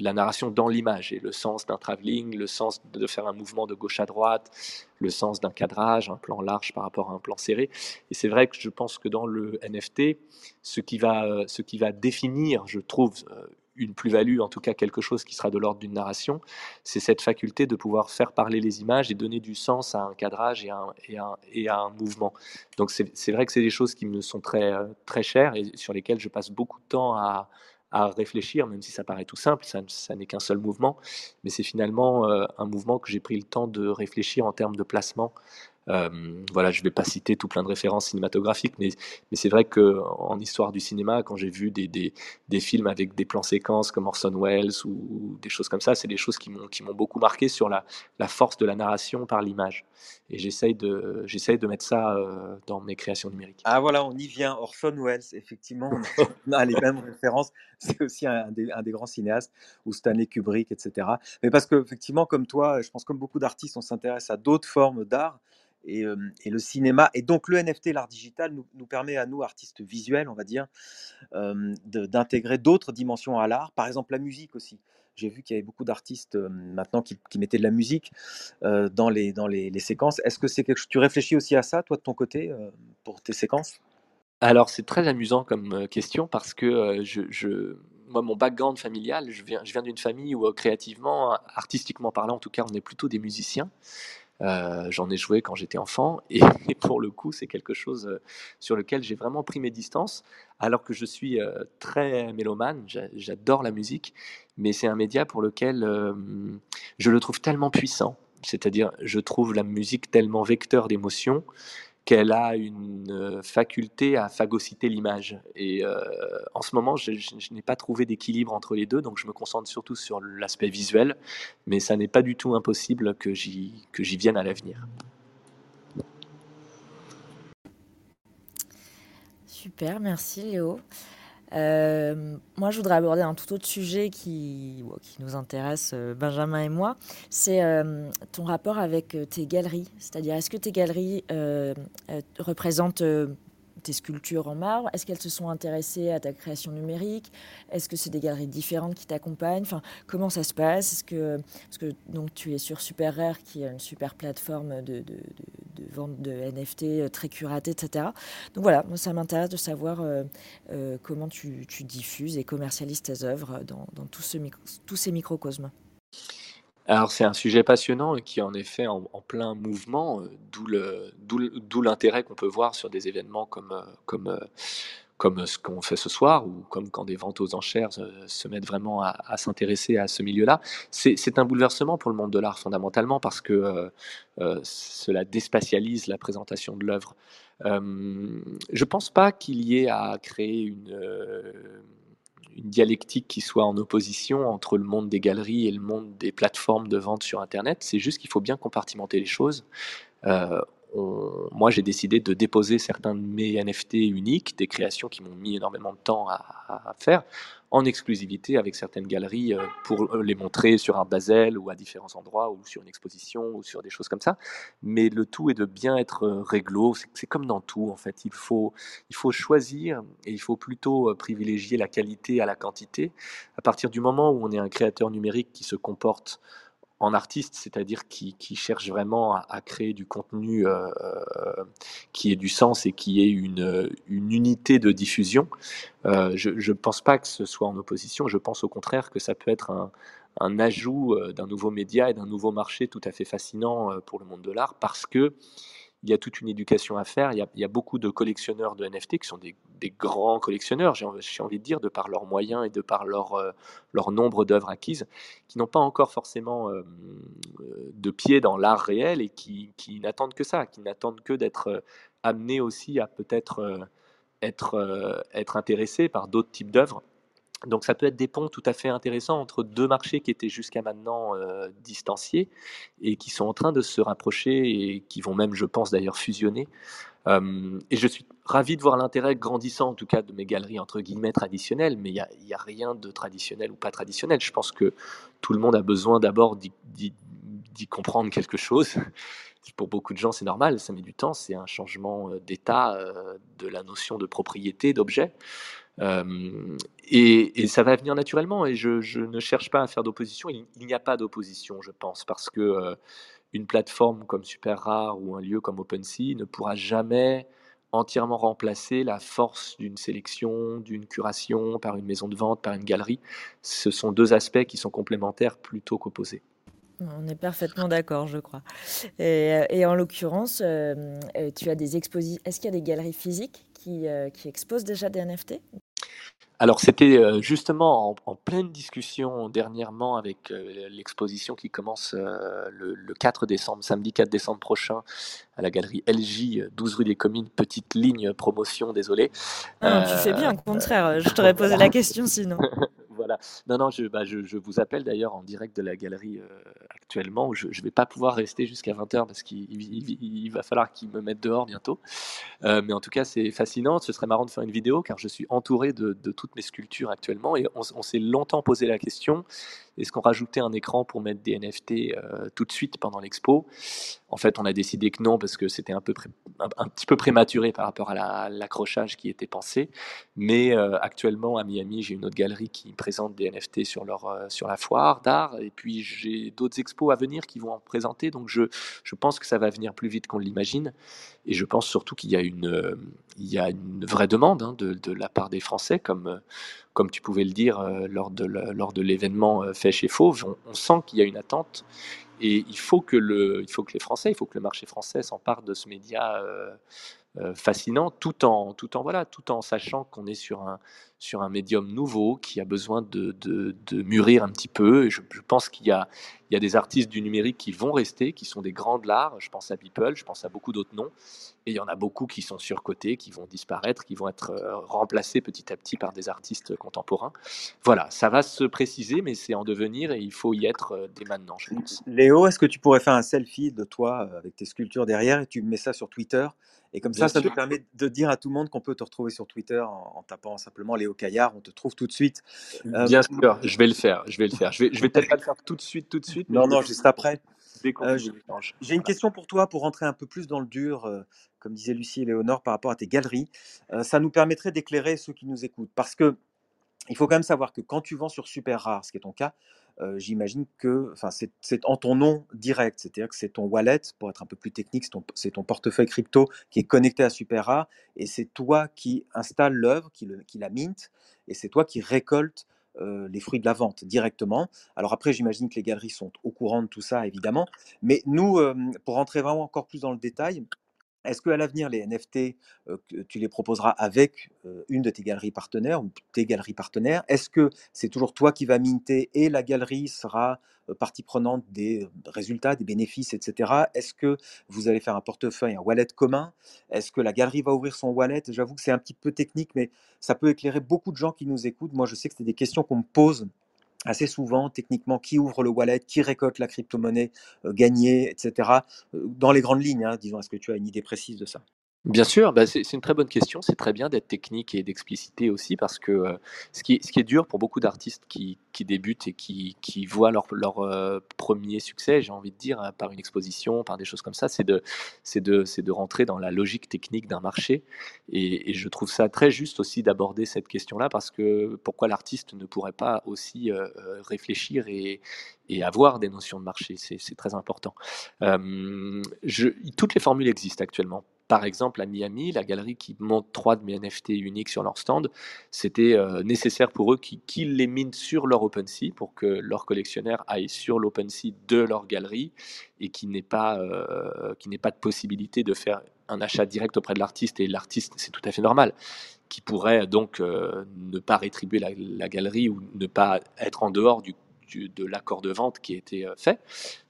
la narration dans l'image et le sens d'un travelling, le sens de faire un mouvement de gauche à droite, le sens d'un cadrage, un plan large par rapport à un plan serré. Et c'est vrai que je pense que dans le NFT, ce qui va, euh, ce qui va définir, je trouve, euh, une plus-value, en tout cas quelque chose qui sera de l'ordre d'une narration, c'est cette faculté de pouvoir faire parler les images et donner du sens à un cadrage et à un, et à un, mouvement. Donc c'est vrai que c'est des choses qui me sont très, très chères et sur lesquelles je passe beaucoup de temps à, à réfléchir, même si ça paraît tout simple, ça, ça n'est qu'un seul mouvement, mais c'est finalement euh, un mouvement que j'ai pris le temps de réfléchir en termes de placement. Euh, voilà, je ne vais pas citer tout plein de références cinématographiques, mais, mais c'est vrai qu'en histoire du cinéma, quand j'ai vu des, des, des, films avec des plans séquences comme Orson Welles ou, ou des choses comme ça, c'est des choses qui m'ont beaucoup marqué sur la, la, force de la narration par l'image. Et j'essaye de, j'essaye de mettre ça euh, dans mes créations numériques. Ah voilà, on y vient. Orson Welles, effectivement, on a les mêmes références. C'est aussi un des, un des, grands cinéastes, ou Stanley Kubrick, etc. Mais parce qu'effectivement, comme toi, je pense comme beaucoup d'artistes, on s'intéresse à d'autres formes d'art. Et, le cinéma, et donc le NFT, l'art digital, nous, permet à nous, artistes visuels, on va dire, d'intégrer d'autres dimensions à l'art, par exemple la musique aussi. J'ai vu qu'il y avait beaucoup d'artistes maintenant qui, mettaient de la musique dans, les, dans les, séquences. Est-ce que c'est quelque chose, tu réfléchis aussi à ça, toi, de ton côté, pour tes séquences? Alors, c'est très amusant comme question parce que je, moi, mon background familial, je viens, je viens d'une famille où créativement, artistiquement parlant, en tout cas, on est plutôt des musiciens. Euh, J'en ai joué quand j'étais enfant et, pour le coup, c'est quelque chose euh, sur lequel j'ai vraiment pris mes distances, alors que je suis euh, très mélomane, j'adore la musique, mais c'est un média pour lequel je le trouve tellement puissant, c'est-à-dire je trouve la musique tellement vecteur d'émotions qu'elle a une euh, faculté à phagocyter l'image. Et euh, en ce moment, je, je, je n'ai pas trouvé d'équilibre entre les deux, donc je me concentre surtout sur l'aspect visuel, mais ça n'est pas du tout impossible que j'y vienne à l'avenir. Super, merci Léo. Euh, moi, je voudrais aborder un tout autre sujet qui, nous intéresse, euh, Benjamin et moi. C'est euh, ton rapport avec tes galeries. C'est-à-dire, est-ce que tes galeries représentent tes sculptures en marbre Est-ce qu'elles se sont intéressées à ta création numérique? Est-ce que c'est des galeries différentes qui t'accompagnent? Enfin, comment ça se passe? Est-ce que donc tu es sur Super Rare, qui est une super plateforme de, vente de NFT très curatée, etc. Donc voilà, moi ça m'intéresse de savoir euh, euh, comment tu, diffuses et commercialises tes œuvres dans, tous ces microcosmes. Alors c'est un sujet passionnant et qui est en effet en, plein mouvement, euh, d'où l'intérêt qu'on peut voir sur des événements comme, euh, euh, comme ce qu'on fait ce soir ou comme quand des ventes aux enchères se, mettent vraiment à, à s'intéresser à ce milieu-là. C'est un bouleversement pour le monde de l'art fondamentalement parce que cela déspatialise la présentation de l'œuvre. Je pense pas qu'il y ait à créer une une dialectique qui soit en opposition entre le monde des galeries et le monde des plateformes de vente sur Internet. C'est juste qu'il faut bien compartimenter les choses. Euh, moi, j'ai décidé de déposer certains de mes NFT uniques, des créations qui m'ont mis énormément de temps à, faire, en exclusivité avec certaines galeries euh, pour les montrer sur un Basel ou à différents endroits ou sur une exposition ou sur des choses comme ça. Mais le tout est de bien être euh, réglo. C'est comme dans tout, en fait. Il faut, il faut choisir et il faut plutôt euh, privilégier la qualité à la quantité. À partir du moment où on est un créateur numérique qui se comporte en artiste, c'est-à-dire qui, cherche vraiment à, créer du contenu euh, euh, qui ait du sens et qui ait une, unité de diffusion. Euh, je ne pense pas que ce soit en opposition, je pense au contraire que ça peut être un, ajout d'un nouveau média et d'un nouveau marché tout à fait fascinant pour le monde de l'art parce que il y a toute une éducation à faire. Il y a, beaucoup de collectionneurs de NFT qui sont des, grands collectionneurs, j'ai envie, de dire, de par leurs moyens et de par leur, euh, nombre d'œuvres acquises, qui n'ont pas encore forcément euh, de pied dans l'art réel et qui, n'attendent que ça, qui n'attendent que d'être euh, amenés aussi à peut-être être, euh, être intéressés par d'autres types d'œuvres. Donc ça peut être des ponts tout à fait intéressants entre deux marchés qui étaient jusqu'à maintenant euh, distanciés et qui sont en train de se rapprocher et qui vont même, je pense d'ailleurs, fusionner. Et je suis ravi de voir l'intérêt grandissant, en tout cas, de mes galeries entre guillemets traditionnelles, mais il n'y a, rien de traditionnel ou pas traditionnel. Je pense que tout le monde a besoin d'abord d'y comprendre quelque chose. Pour beaucoup de gens, c'est normal, ça met du temps, c'est un changement euh, d'état euh, de la notion de propriété, d'objet. Euh, et, ça va venir naturellement, et je, ne cherche pas à faire d'opposition. Il, n'y a pas d'opposition, je pense, parce que euh, une plateforme comme Super Rare ou un lieu comme OpenSea ne pourra jamais entièrement remplacer la force d'une sélection, d'une curation par une maison de vente, par une galerie. Ce sont deux aspects qui sont complémentaires plutôt qu'opposés. On est parfaitement d'accord, je crois. Et, euh, en l'occurrence, tu as des expositions. Est-ce qu'il y a des galeries physiques qui exposent déjà des NFT Alors c'était euh, justement en, en pleine discussion dernièrement avec euh, l'exposition qui commence euh, le, le 4 décembre, samedi 4 décembre prochain, à la galerie LJ, euh, 12 rue des Communes, petite ligne promotion, désolé. Ah tu fais bien, au contraire. Je t'aurais posé la question sinon. voilà. Non, non, je, bah, je, vous appelle d'ailleurs en direct de la galerie euh, actuellement. Je ne vais pas pouvoir rester jusqu'à 20h parce qu'il il- il- il va falloir qu'ils me mettent dehors bientôt. Euh, mais en tout cas, c'est fascinant. Ce serait marrant de faire une vidéo car je suis entouré de, toutes mes sculptures actuellement et on s'est longtemps posé la question est-ce qu'on rajoutait un écran pour mettre des NFT euh, tout de suite pendant l'expo? En fait, on a décidé que non parce que c'était un, peu un, petit peu prématuré par rapport à la- à l'accrochage qui était pensé. Mais euh, actuellement, à Miami, j'ai une autre galerie qui présente des NFT sur, leur, euh, sur la foire d'art. Et puis, j'ai d'autres expos à venir qui vont en présenter. Donc, je, je pense que ça va venir plus vite qu'on l'imagine. Et je pense surtout qu'il y a une, il y a une vraie demande hein, de, de la part des Français, comme, comme tu pouvais le dire euh, lors de l'événement euh, fait chez Fauve. On, sent qu'il y a une attente. Et il faut, que le, il faut que les Français, il faut que le marché français s'empare de ce média euh, fascinant, tout en, tout en, voilà, tout en sachant qu'on est sur un, sur un médium nouveau qui a besoin de, de, de mûrir un petit peu. Et je, je pense qu'il y a, il y a des artistes du numérique qui vont rester, qui sont des grands de l'art. Je pense à Beeple, je pense à beaucoup d'autres noms. Et il y en a beaucoup qui sont surcotés, qui vont disparaître, qui vont être euh, remplacés petit à petit par des artistes contemporains. Voilà, ça va se préciser, mais c'est en devenir et il faut y être euh, dès maintenant, je pense. Léo, est-ce que tu pourrais faire un selfie de toi euh, avec tes sculptures derrière et tu mets ça sur Twitter Et comme ça, Bien ça sûr. permet de dire à tout le monde qu'on peut te retrouver sur Twitter en, en tapant simplement Léo Caillard. On te trouve tout de suite. Euh, Bien sûr, je vais le faire, je vais le faire. Je vais, je vais peut-être pas le faire tout de suite, tout de suite, non, non, juste après. Euh. J'ai une question pour toi pour rentrer un peu plus dans le dur, euh, comme disaient Lucie et Léonore, par rapport à tes galeries. Ça nous permettrait d'éclairer ceux qui nous écoutent. Parce que il faut quand même savoir que quand tu vends sur Super Rare, ce qui est ton cas, euh, j'imagine que c'est en ton nom direct, c'est-à-dire que c'est ton wallet, pour être un peu plus technique, c'est ton, portefeuille crypto qui est connecté à Super Rare, et c'est toi qui installes l'œuvre, qui, la mint, et c'est toi qui récoltes euh, les fruits de la vente directement. Alors après, j'imagine que les galeries sont au courant de tout ça, évidemment, mais nous, euh, pour rentrer vraiment encore plus dans le détail, est-ce qu'à l'avenir, les NFT, tu les proposeras avec une de tes galeries partenaires ou tes galeries partenaires? Est-ce que c'est toujours toi qui vas minter et la galerie sera partie prenante des résultats, des bénéfices, etc. Est-ce que vous allez faire un portefeuille, un wallet commun? Est-ce que la galerie va ouvrir son wallet? J'avoue que c'est un petit peu technique, mais ça peut éclairer beaucoup de gens qui nous écoutent. Moi, je sais que c'est des questions qu'on me pose assez souvent, techniquement, qui ouvre le wallet, qui récolte la crypto-monnaie euh, gagnée, etc. Euh, Dans les grandes lignes, hein, disons, est-ce que tu as une idée précise de ça? Bien sûr, bah, c'est une très bonne question. C'est très bien d'être technique et d'expliciter aussi parce que euh, ce qui, est- dur pour beaucoup d'artistes qui, débutent et qui, voient leur, euh, premier succès, j'ai envie de dire, euh, par une exposition, par des choses comme ça, c'est de, rentrer dans la logique technique d'un marché. Et, je trouve ça très juste aussi d'aborder cette question-là parce que pourquoi l'artiste ne pourrait pas aussi euh, réfléchir et, avoir des notions de marché, c'est très important. Toutes les formules existent actuellement. Par exemple, à Miami, la galerie qui monte trois de mes NFT uniques sur leur stand, c'était euh, nécessaire pour eux qu'ils les minent sur leur OpenSea pour que leurs collectionneurs aillent sur l'OpenSea de leur galerie et qu'il n'ait pas, euh, n'ait pas de possibilité de faire un achat direct auprès de l'artiste. Et l'artiste, c'est tout à fait normal, qui pourrait donc euh, ne pas rétribuer la, la galerie ou ne pas être en dehors du de l'accord de vente qui a été euh, fait.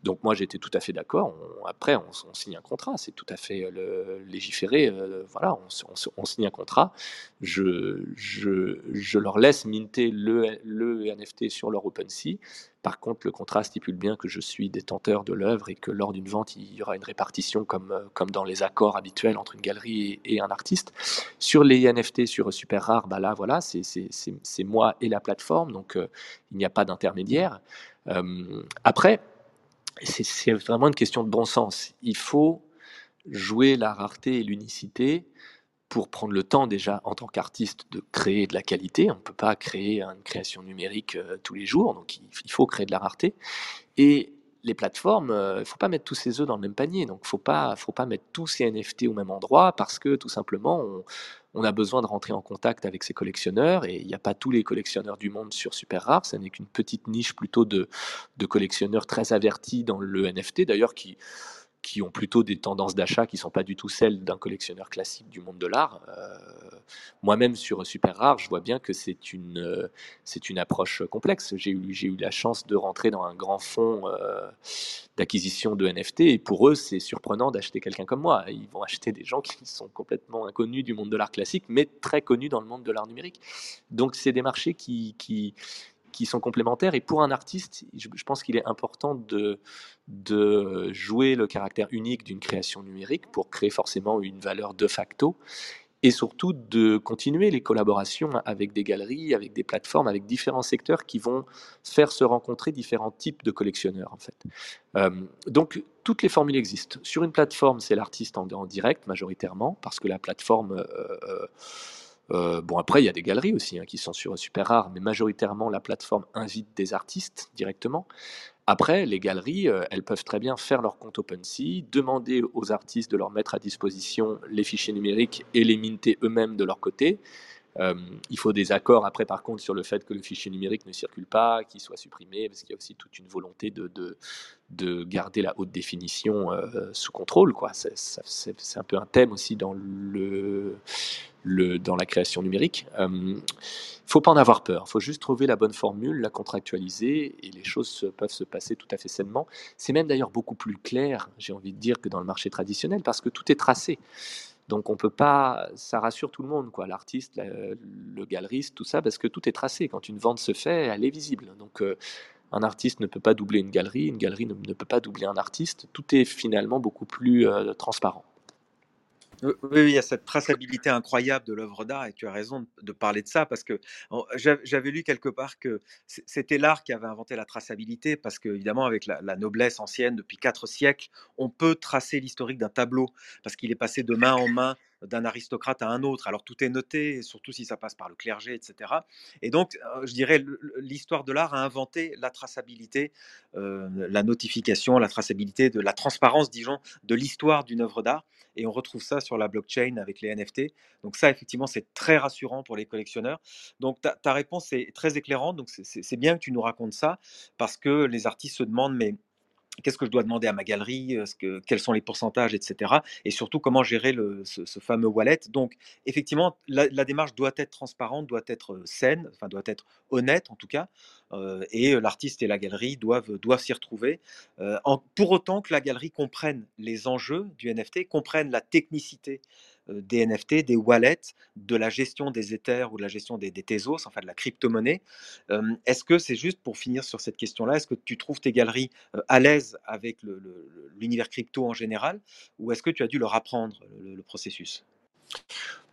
Donc moi j'étais tout à fait d'accord. Après on, signe un contrat, c'est tout à fait euh, légiféré. euh, voilà, on, on signe un contrat. Je, je, je leur laisse minter le, le NFT sur leur OpenSea. Par contre, le contrat stipule bien que je suis détenteur de l'œuvre et que lors d'une vente, il y aura une répartition comme, euh, comme dans les accords habituels entre une galerie et, un artiste. Sur les NFT sur Super Rare, bah là, voilà, c'est moi et la plateforme, donc euh, il n'y a pas d'intermédiaire. Euh, après, c'est vraiment une question de bon sens. Il faut jouer la rareté et l'unicité pour prendre le temps déjà en tant qu'artiste de créer de la qualité. On ne peut pas créer une création numérique euh, tous les jours, donc il, faut créer de la rareté. Et les plateformes, il ne faut pas mettre tous ses œufs dans le même panier. Donc, il faut pas, faut pas mettre tous ces NFT au même endroit parce que tout simplement, on, a besoin de rentrer en contact avec ses collectionneurs et il n'y a pas tous les collectionneurs du monde sur Super Rare. Ça n'est qu'une petite niche plutôt de, de collectionneurs très avertis dans le NFT, d'ailleurs, qui, qui ont plutôt des tendances d'achat qui ne sont pas du tout celles d'un collectionneur classique du monde de l'art. Euh, Moi-même, sur Super Rare, je vois bien que c'est une, euh, une approche complexe. J'ai eu, eu la chance de rentrer dans un grand fonds euh, d'acquisition de NFT, et pour eux, c'est surprenant d'acheter quelqu'un comme moi. Ils vont acheter des gens qui sont complètement inconnus du monde de l'art classique, mais très connus dans le monde de l'art numérique. Donc, c'est des marchés qui, qui, qui sont complémentaires. Et pour un artiste, je, pense qu'il est important de, de jouer le caractère unique d'une création numérique pour créer forcément une valeur de facto. Et surtout de continuer les collaborations avec des galeries, avec des plateformes, avec différents secteurs qui vont faire se rencontrer différents types de collectionneurs en fait. Euh, donc toutes les formules existent. Sur une plateforme, c'est l'artiste en, direct majoritairement parce que la plateforme euh, euh, bon, après, il y a des galeries aussi hein, qui sont sur Super Rare, mais majoritairement, la plateforme invite des artistes directement. Après, les galeries, euh, elles peuvent très bien faire leur compte OpenSea, demander aux artistes de leur mettre à disposition les fichiers numériques et les minter eux-mêmes de leur côté. Euh, il faut des accords après par contre sur le fait que le fichier numérique ne circule pas, qu'il soit supprimé, parce qu'il y a aussi toute une volonté de, de, de garder la haute définition euh, sous contrôle. C'est, un peu un thème aussi dans, la création numérique. Il euh, faut pas en avoir peur, il faut juste trouver la bonne formule, la contractualiser, et les choses peuvent se passer tout à fait sainement. C'est même d'ailleurs beaucoup plus clair, j'ai envie de dire, que dans le marché traditionnel, parce que tout est tracé. Donc on peut pas, ça rassure tout le monde, quoi, l'artiste, le, le galeriste, tout ça, parce que tout est tracé. Quand une vente se fait, elle est visible. Donc euh, un artiste ne peut pas doubler une galerie, une galerie ne, ne, peut pas doubler un artiste. Tout est finalement beaucoup plus euh, transparent. Oui, il y a cette traçabilité incroyable de l'œuvre d'art et tu as raison de parler de ça parce que j'avais lu quelque part que c'était l'art qui avait inventé la traçabilité parce que évidemment avec la, la noblesse ancienne depuis quatre siècles, on peut tracer l'historique d'un tableau parce qu'il est passé de main en main d'un aristocrate à un autre. Alors tout est noté, surtout si ça passe par le clergé, etc. Et donc, je dirais, l'histoire de l'art a inventé la traçabilité, euh, la notification, la traçabilité, de la transparence, disons, de l'histoire d'une œuvre d'art. Et on retrouve ça sur la blockchain avec les NFT. Donc ça, effectivement, c'est très rassurant pour les collectionneurs. Donc ta, ta réponse est très éclairante. Donc c'est bien que tu nous racontes ça parce que les artistes se demandent, mais qu'est-ce que je dois demander à ma galerie, que, quels sont les pourcentages, etc. Et surtout, comment gérer ce, fameux wallet. Donc, effectivement, la, démarche doit être transparente, doit être saine, enfin, doit être honnête en tout cas. Euh, et l'artiste et la galerie doivent, doivent s'y retrouver. Euh, pour autant que la galerie comprenne les enjeux du NFT, comprenne la technicité des NFT, des wallets, de la gestion des Ethers ou de la gestion des, des Tezos, enfin de la crypto-monnaie. est-ce que c'est juste pour finir sur cette question-là, est-ce que tu trouves tes galeries à l'aise avec l'univers crypto en général ou est-ce que tu as dû leur apprendre le, processus?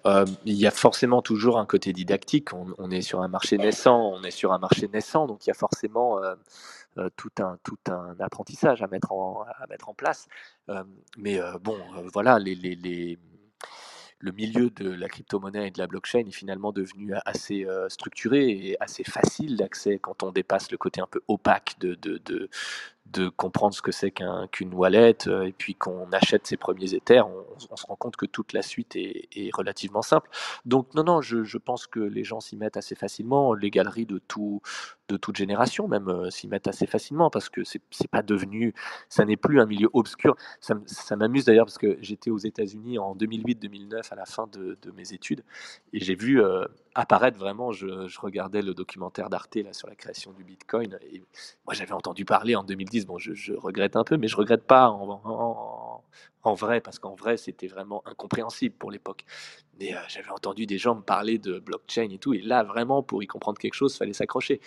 Il y a forcément toujours un côté didactique. On, est sur un marché naissant, on est sur un marché naissant, donc il y a forcément tout, un, tout un apprentissage à mettre en, place. mais bon, voilà, les le milieu de la crypto-monnaie et de la blockchain est finalement devenu assez structuré et assez facile d'accès quand on dépasse le côté un peu opaque de, de, de, comprendre ce que c'est qu'une wallet et puis qu'on achète ses premiers Ethers, on, se rend compte que toute la suite est, relativement simple. Donc non, non, je pense que les gens s'y mettent assez facilement. Les galeries de, tout, de toute génération même s'y mettent assez facilement parce que c'est pas devenu, ça n'est plus un milieu obscur. Ça, m'amuse d'ailleurs parce que j'étais aux États-Unis en 2008-2009 à la fin de, mes études et j'ai vu apparaître vraiment, je, regardais le documentaire d'Arte là sur la création du Bitcoin et moi j'avais entendu parler en 2010 bon, je, regrette un peu, mais je regrette pas en, vrai, parce qu'en vrai, c'était vraiment incompréhensible pour l'époque. Euh, j'avais entendu des gens me parler de blockchain et tout, et là, vraiment, pour y comprendre quelque chose, fallait s'accrocher.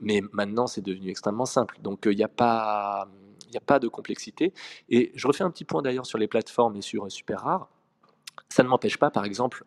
Mais maintenant, c'est devenu extrêmement simple. Donc, il n'y a pas... Il a pas de complexité. Et je refais un petit point d'ailleurs sur les plateformes et sur Super Rare. Ça ne m'empêche pas, par exemple,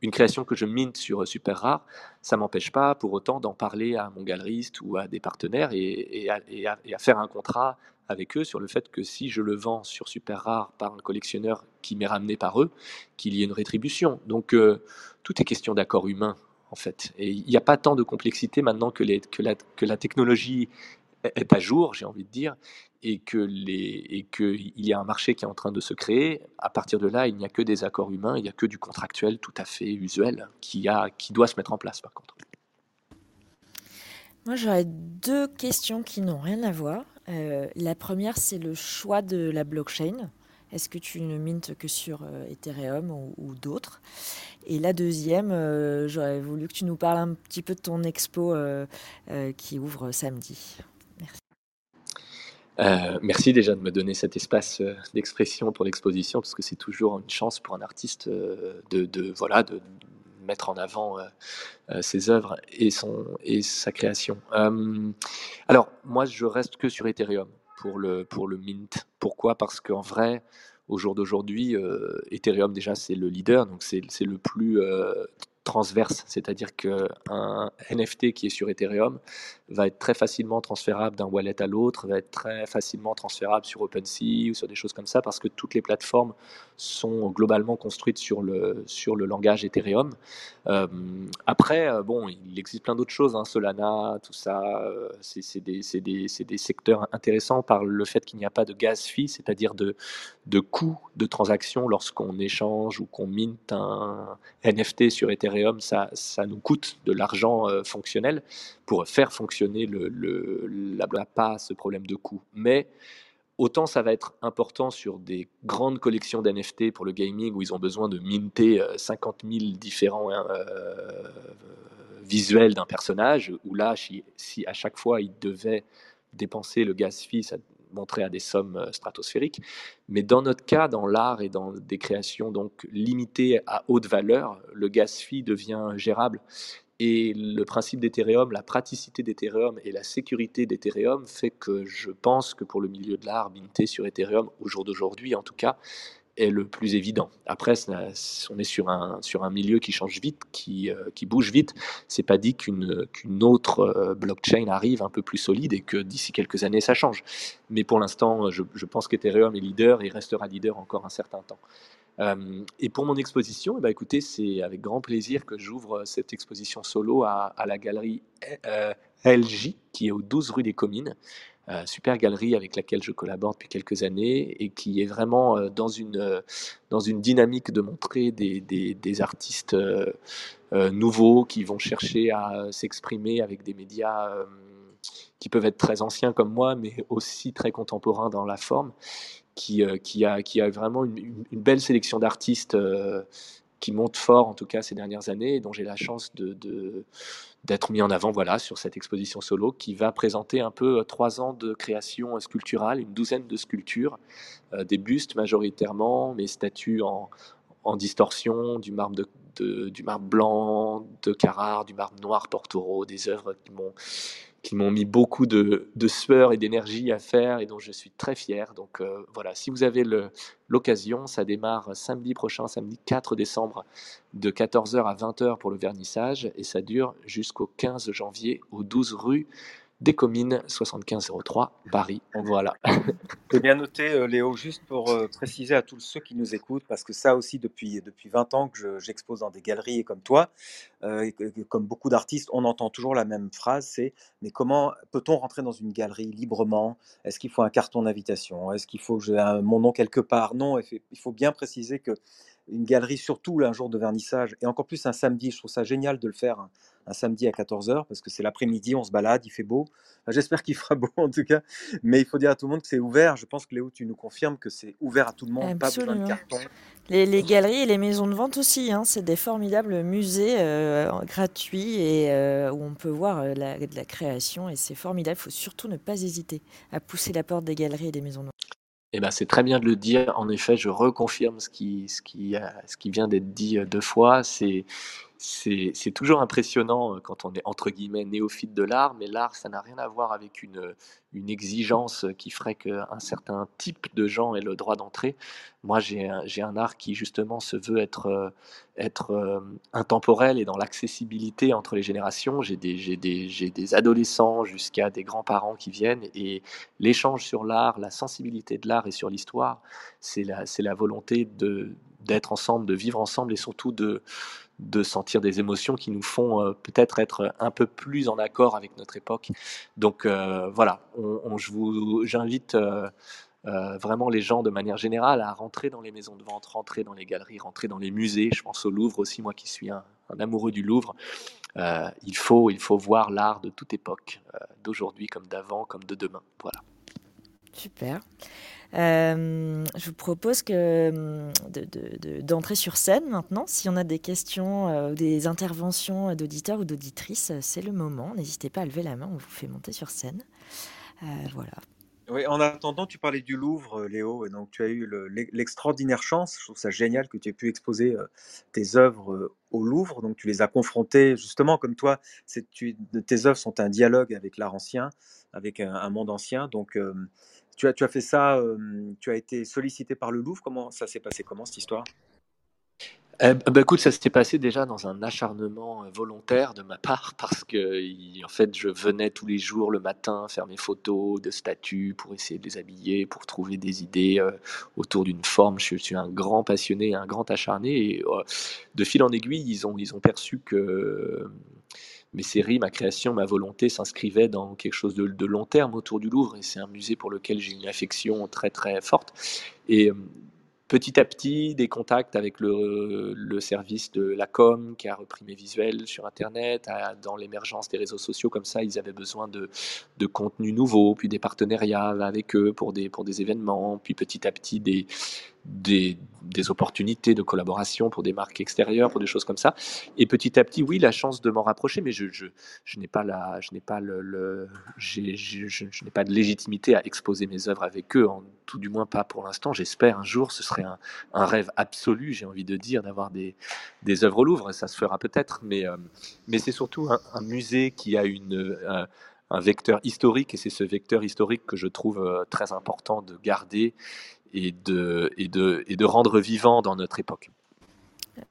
une création que je mine sur Super Rare, ça m'empêche pas pour autant d'en parler à mon galeriste ou à des partenaires et, à, faire un contrat avec eux sur le fait que si je le vends sur Super Rare par un collectionneur qui m'est ramené par eux, qu'il y ait une rétribution. Donc euh, tout est question d'accord humain en fait. Et il n'y a pas tant de complexité maintenant que, la, technologie est à jour, j'ai envie de dire, et que y a un marché qui est en train de se créer. À partir de là, il n'y a que des accords humains, il n'y a que du contractuel tout à fait usuel qui qui doit se mettre en place par contre. Moi, j'aurais deux questions qui n'ont rien à voir. Euh, la première, c'est le choix de la blockchain. Est-ce que tu ne mintes que sur euh, Ethereum ou, d'autres? Et la deuxième, euh, j'aurais voulu que tu nous parles un petit peu de ton expo qui ouvre samedi. Euh, merci déjà de me donner cet espace d'expression pour l'exposition, parce que c'est toujours une chance pour un artiste de, voilà, de mettre en avant ses œuvres et, son, et sa création. alors, moi, je reste que sur Ethereum pour le, pour le Mint. Pourquoi? Parce qu'en vrai, au jour d'aujourd'hui, Ethereum, déjà, c'est le leader, donc c'est le plus transverse, c'est-à-dire qu'un NFT qui est sur Ethereum va être très facilement transférable d'un wallet à l'autre, va être très facilement transférable sur OpenSea ou sur des choses comme ça, parce que toutes les plateformes sont globalement construites sur le, sur langage Ethereum. Euh, après, euh, bon, il existe plein d'autres choses, hein, Solana, tout ça, euh, c'est des, des, des, secteurs intéressants par le fait qu'il n'y a pas de gas fee, c'est-à-dire de, de coût de transaction lorsqu'on échange ou qu'on minte un NFT sur Ethereum, ça, nous coûte de l'argent fonctionnel pour faire fonctionner le, le, la, pas ce problème de coût. Mais autant ça va être important sur des grandes collections d'NFT pour le gaming où ils ont besoin de minter 50 000 différents hein, euh, visuels d'un personnage, où là, si, à chaque fois ils devaient dépenser le gaz fee, ça montrait à des sommes euh, stratosphériques. Mais dans notre cas, dans l'art et dans des créations donc limitées à haute valeur, le gas fee devient gérable. Et le principe d'Ethereum, la praticité d'Ethereum et la sécurité d'Ethereum fait que je pense que pour le milieu de l'art, minter sur Ethereum, au jour d'aujourd'hui en tout cas, est le plus évident. Après, on est sur un, sur un milieu qui change vite, qui, euh, qui bouge vite. C'est pas dit qu'une qu'une autre euh, blockchain arrive un peu plus solide et que d'ici quelques années ça change. Mais pour l'instant, je, je pense qu'Ethereum est leader et restera leader encore un certain temps. Euh, et pour mon exposition, eh ben, écoutez, c'est avec grand plaisir que j'ouvre cette exposition solo à, la galerie euh, LJ, qui est aux 12 rue des Comines. Euh, super galerie avec laquelle je collabore depuis quelques années et qui est vraiment dans, une, dans une dynamique de montrer des, des, artistes nouveaux qui vont chercher à s'exprimer avec des médias qui peuvent être très anciens comme moi, mais aussi très contemporains dans la forme qui, euh, qui, a, qui a vraiment une, belle sélection d'artistes euh, qui montent fort, en tout cas ces dernières années, et dont j'ai la chance de, d'être mis en avant voilà, sur cette exposition solo qui va présenter un peu euh, trois ans de création sculpturale, une douzaine de sculptures, des bustes majoritairement, mais statues en, en distorsion, du marbre, de, du marbre blanc de Carrare, du marbre noir Portoro, des œuvres qui m'ont qui m'ont mis beaucoup de, sueur et d'énergie à faire et dont je suis très fier. Donc euh, voilà, si vous avez l'occasion, ça démarre samedi prochain, samedi 4 décembre, de 14h à 20h pour le vernissage et ça dure jusqu'au 15 janvier au 12 rue des Comines 7503 Paris. Voilà. C'est bien noté, euh, Léo, juste pour euh, préciser à tous ceux qui nous écoutent, parce que ça aussi, depuis, depuis 20 ans que je- j'expose dans des galeries et comme toi, euh, et comme beaucoup d'artistes, on entend toujours la même phrase, c'est mais comment peut-on rentrer dans une galerie librement? Est-ce qu'il faut un carton d'invitation? Est-ce qu'il faut que j'ai mon nom quelque part? Non, il faut bien préciser que une galerie, surtout là, un jour de vernissage, et encore plus un samedi, je trouve ça génial de le faire un, un samedi à 14h, parce que c'est l'après-midi, on se balade, il fait beau. Enfin, J'espère qu'il fera beau en tout cas. Mais il faut dire à tout le monde que c'est ouvert. Je pense que Léo, tu nous confirmes que c'est ouvert à tout le monde, pas besoin de Absolument. carton. Les, les galeries et les maisons de vente aussi, hein, c'est des formidables musées euh, gratuits et euh, où on peut voir euh, la, de la création et c'est formidable. Il faut surtout ne pas hésiter à pousser la porte des galeries et des maisons de vente. Eh ben, c'est très bien de le dire. En effet, je reconfirme ce qui, ce qui, a- ce qui vient d'être dit euh, deux fois. C'est, toujours impressionnant euh, quand on est entre guillemets néophyte de l'art, mais l'art, ça n'a rien à voir avec une, une exigence qui ferait qu'un certain type de gens ait le droit d'entrer. Moi, j'ai un, art qui justement se veut être, euh, euh, intemporel et dans l'accessibilité entre les générations. J'ai des, adolescents jusqu'à des grands-parents qui viennent et l'échange sur l'art, la sensibilité de l'art et sur l'histoire, c'est la, volonté d'être ensemble, de vivre ensemble et surtout de, de sentir des émotions qui nous font euh, peut-être être un peu plus en accord avec notre époque. Donc euh, voilà, j'invite euh, vraiment les gens de manière générale à rentrer dans les maisons de vente, rentrer dans les galeries, rentrer dans les musées. Je pense au Louvre aussi, moi qui suis un, amoureux du Louvre. Il, faut, il faut voir l'art de toute époque, d'aujourd'hui comme d'avant, comme de demain. Voilà. Super. Euh, je vous propose que, hum, de- de- de- d'entrer sur scène maintenant. Si on a des questions euh, ou des interventions d'auditeurs ou d'auditrices, euh, c'est le moment. N'hésitez pas à lever la main, on vous fait monter sur scène. Voilà. Oui, en attendant, tu parlais du Louvre, Léo, et donc tu as eu le- l'e- l'extraordinaire chance, je trouve ça génial que tu aies pu exposer tes œuvres au Louvre, donc tu les as confrontées, justement, comme toi, tes œuvres sont un dialogue avec l'art ancien, avec un, monde ancien, donc tu, as, tu as fait ça, tu as été sollicité par le Louvre, comment ça s'est passé, comment cette histoire? Eh bah, écoute, ça s'était passé déjà dans un acharnement volontaire de ma part parce que en fait, je venais tous les jours le matin faire mes photos de statues pour essayer de les habiller, pour trouver des idées autour d'une forme. Je, suis un grand passionné, un grand acharné euh, de fil en aiguille, ils ont, ils ont perçu que mes séries, ma création, ma volonté s'inscrivait dans quelque chose de, long terme autour du Louvre et c'est un musée pour lequel j'ai une affection très très forte. Et euh, petit à petit, des contacts avec le, service de la com qui a repris mes visuels sur Internet, dans l'émergence des réseaux sociaux, comme ça, ils avaient besoin de, de contenu nouveau, puis des partenariats avec eux pour des, pour des événements, puis petit à petit des, des, opportunités de collaboration pour des marques extérieures, pour des choses comme ça. Et petit à petit, oui, la chance de m'en rapprocher, mais je, n'ai pas je n'ai pas le, je, n'ai pas de légitimité à exposer mes œuvres avec eux, en, tout du moins pas pour l'instant. J'espère un jour, ce serait un, rêve absolu, j'ai envie de dire, d'avoir des, œuvres au Louvre. Ça se fera peut-être, mais, euh, c'est surtout un, un musée qui a une, euh, un vecteur historique, et c'est ce vecteur historique que je trouve euh, très important de garder et de, et de, et de rendre vivant dans notre époque.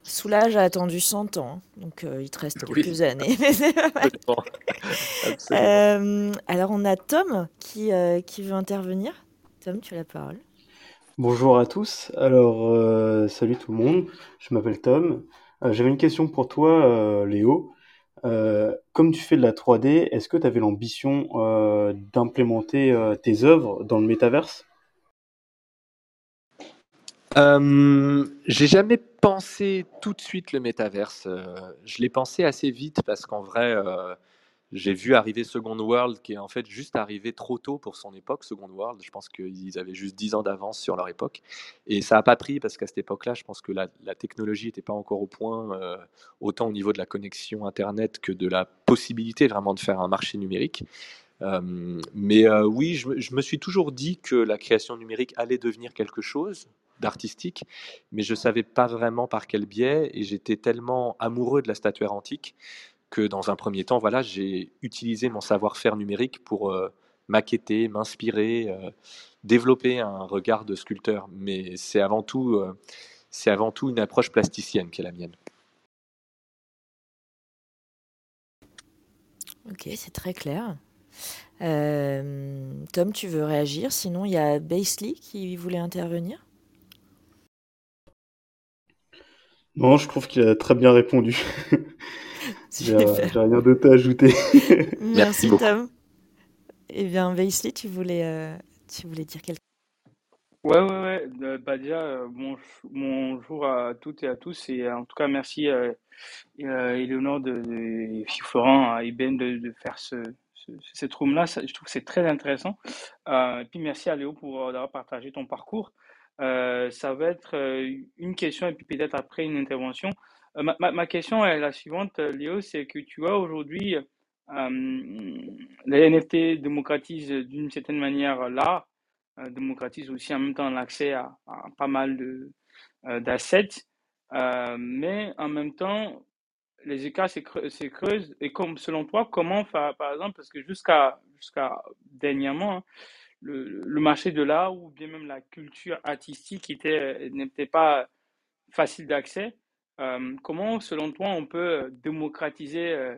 Soulage a attendu 100 ans, hein, donc euh, il te reste Oui. quelques années. Absolument. Absolument. Euh, alors on a Tom qui, euh, qui veut intervenir. Tom, tu as la parole. Bonjour à tous. Alors, euh, salut tout le monde. Je m'appelle Tom. Euh, j'avais une question pour toi, euh, Léo. Euh, comme tu fais de la 3D, est-ce que tu avais l'ambition euh, d'implémenter euh, tes œuvres dans le métaverse? Euh, j'ai jamais pensé tout de suite le métaverse. Euh, je l'ai pensé assez vite parce qu'en vrai, euh, j'ai vu arriver Second World qui est en fait juste arrivé trop tôt pour son époque. Second World, je pense qu'ils avaient juste 10 ans d'avance sur leur époque. Et ça n'a pas pris parce qu'à cette époque-là, je pense que la, technologie n'était pas encore au point, autant au niveau de la connexion Internet que de la possibilité vraiment de faire un marché numérique. Mais oui, je me suis toujours dit que la création numérique allait devenir quelque chose d'artistique, mais je savais pas vraiment par quel biais, et j'étais tellement amoureux de la statuaire antique que dans un premier temps, voilà, j'ai utilisé mon savoir-faire numérique pour euh, maqueter, m'inspirer, euh, développer un regard de sculpteur. Mais c'est avant tout, euh, c'est avant tout une approche plasticienne qui est la mienne. Ok, c'est très clair. Euh, Tom, tu veux réagir? Sinon, il y a Basely qui voulait intervenir? Non, je trouve qu'il a très bien répondu. J'ai rien d'autre à ajouter. Merci beaucoup. Tom. Eh bien, Basely, tu voulais, euh, tu voulais dire quelque Ouais, ouais, ouais. Euh, bah déjà, euh, bon, bonjour à toutes et à tous. Et euh, en tout cas, merci euh, euh, Éléonore de, de, et Florent et Ben de, de faire ce, ce, cette room-là. Je trouve que c'est très intéressant. Euh, et puis merci à Léo pour euh, d'avoir partagé ton parcours. Euh, ça va être euh, une question et puis peut-être après une intervention. Euh, ma, question est la suivante, Léo, c'est que tu vois aujourd'hui, les NFT démocratisent d'une certaine manière l'art démocratise aussi en même temps l'accès à, pas mal d'assets, mais en même temps les écarts se creu- se creusent. Et comme selon toi, comment faire, par exemple, parce que jusqu'à jusqu'à dernièrement, hein, le, marché de l'art ou bien même la culture artistique était n'était pas facile d'accès. Euh, comment, selon toi, on peut démocratiser euh,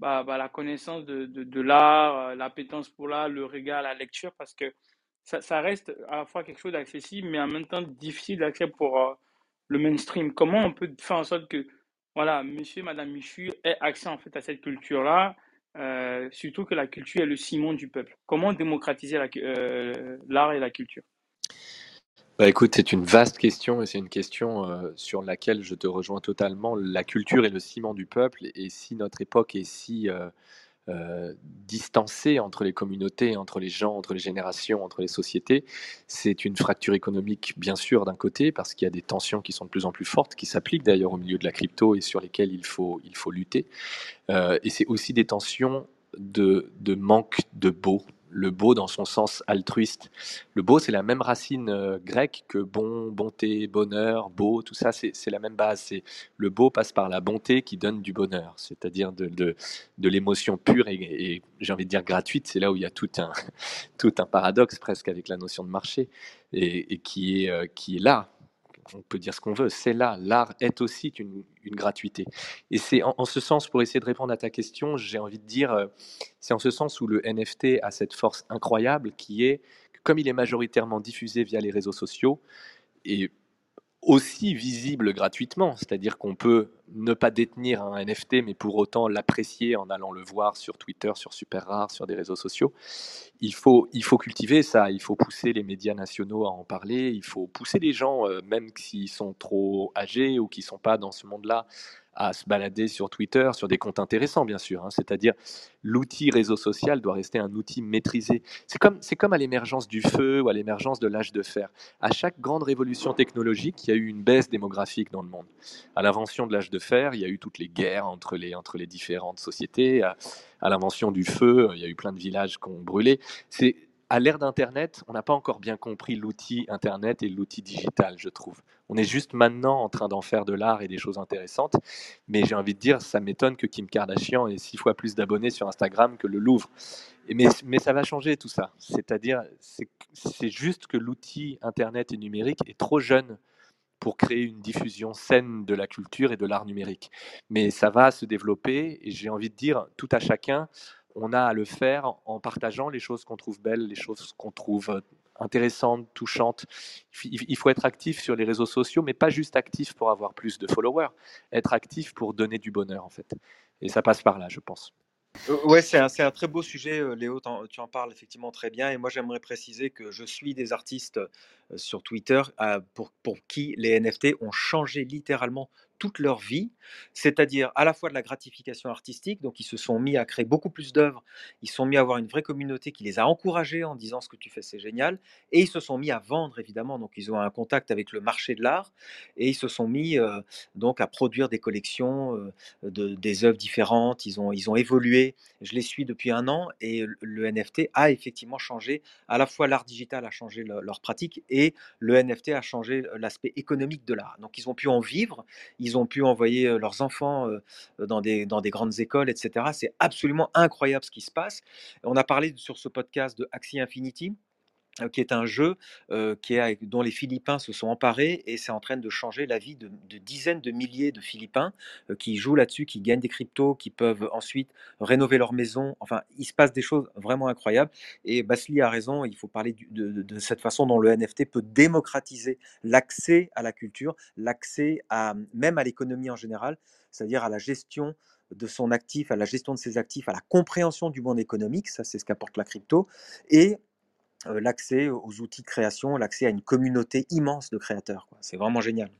bah, bah, la connaissance de, l'art, euh, l'appétence pour l'art, le regard, la lecture, parce que ça, reste à la fois quelque chose d'accessible, mais en même temps difficile d'accès pour euh, le mainstream. Comment on peut faire en sorte que, voilà, monsieur, madame Michu ait accès en fait à cette culture-là, euh, surtout que la culture est le ciment du peuple. Comment démocratiser euh, l'art et la culture? Bah écoute, c'est une vaste question et c'est une question euh, sur laquelle je te rejoins totalement. La culture est le ciment du peuple et si notre époque est si distancée entre les communautés, entre les gens, entre les générations, entre les sociétés, c'est une fracture économique bien sûr d'un côté parce qu'il y a des tensions qui sont de plus en plus fortes, qui s'appliquent d'ailleurs au milieu de la crypto et sur lesquelles il faut, il faut lutter. Euh, et c'est aussi des tensions de, de manque de beau, le beau dans son sens altruiste. Le beau, c'est la même racine euh, grecque que bon, bonté, bonheur, beau, tout ça, c'est la même base. C'est le beau passe par la bonté qui donne du bonheur, c'est-à-dire de, l'émotion pure et, j'ai envie de dire gratuite. C'est là où il y a tout un, tout un paradoxe presque avec la notion de marché et, et qui est, euh, qui est là. On peut dire ce qu'on veut, c'est là. L'art est aussi une, une gratuité. Et c'est en, en ce sens, pour essayer de répondre à ta question, j'ai envie de dire, euh, c'est en ce sens où le NFT a cette force incroyable qui est comme il est majoritairement diffusé via les réseaux sociaux et aussi visible gratuitement, c'est-à-dire qu'on peut ne pas détenir un NFT mais pour autant l'apprécier en allant le voir sur Twitter, sur Super Rare, sur des réseaux sociaux. Il faut, il faut cultiver ça, il faut pousser les médias nationaux à en parler, il faut pousser les gens, euh, même s'ils sont trop âgés ou qui sont pas dans ce monde-là, à se balader sur Twitter, sur des comptes intéressants bien sûr. hein. C'est-à-dire l'outil réseau social doit rester un outil maîtrisé. C'est comme, c'est comme à l'émergence du feu ou à l'émergence de l'âge de fer. À chaque grande révolution technologique, il y a eu une baisse démographique dans le monde. À l'invention de l'âge de fer, il y a eu toutes les guerres entre les, entre les différentes sociétés. À, à l'invention du feu, il y a eu plein de villages qui ont brûlé. C'est à l'ère d'Internet, on n'a pas encore bien compris l'outil Internet et l'outil digital, je trouve. On est juste maintenant en train d'en faire de l'art et des choses intéressantes. Mais j'ai envie de dire, ça m'étonne que Kim Kardashian ait six fois plus d'abonnés sur Instagram que le Louvre. Mais, mais ça va changer tout ça. C'est-à-dire, c'est c'est juste que l'outil Internet et numérique est trop jeune pour créer une diffusion saine de la culture et de l'art numérique. Mais ça va se développer et j'ai envie de dire, tout à chacun, on a à le faire en partageant les choses qu'on trouve belles, les choses qu'on trouve euh, intéressantes, touchantes. Il faut être actif sur les réseaux sociaux, mais pas juste actif pour avoir plus de followers, être actif pour donner du bonheur en fait. Et ça passe par là, je pense. Euh, Ouais, c'est un, très beau sujet, euh, Léo, tu en parles effectivement très bien. Et moi, j'aimerais préciser que je suis des artistes sur Twitter pour, pour qui les NFT ont changé littéralement toute leur vie, c'est-à-dire à la fois de la gratification artistique, donc ils se sont mis à créer beaucoup plus d'œuvres, ils se sont mis à avoir une vraie communauté qui les a encouragés en disant ce que tu fais c'est génial, et ils se sont mis à vendre évidemment, donc ils ont un contact avec le marché de l'art, et ils se sont mis euh, donc à produire des collections, euh, de, des œuvres différentes, ils ont, ils ont évolué, je les suis depuis un an, et le NFT a effectivement changé, à la fois l'art digital a changé le- leur pratique, et le NFT a changé l'aspect économique de l'art. Donc ils ont pu en vivre, ils ont pu envoyer leurs enfants dans des, dans des grandes écoles, etc. C'est absolument incroyable ce qui se passe. On a parlé sur ce podcast de Axie Infinity qui est un jeu qui est dont les Philippins se sont emparés et c'est en train de changer la vie de, dizaines de milliers de Philippins qui jouent là-dessus, qui gagnent des cryptos, qui peuvent ensuite rénover leur maison. Enfin, il se passe des choses vraiment incroyables. Et Basli a raison, il faut parler de, de- cette façon dont le NFT peut démocratiser l'accès à la culture, l'accès à même à l'économie en général, c'est-à-dire à la gestion de son actif, à la gestion de ses actifs, à la compréhension du monde économique, ça c'est ce qu'apporte la crypto, et l'accès aux outils de création, l'accès à une communauté immense de créateurs. C'est vraiment génial.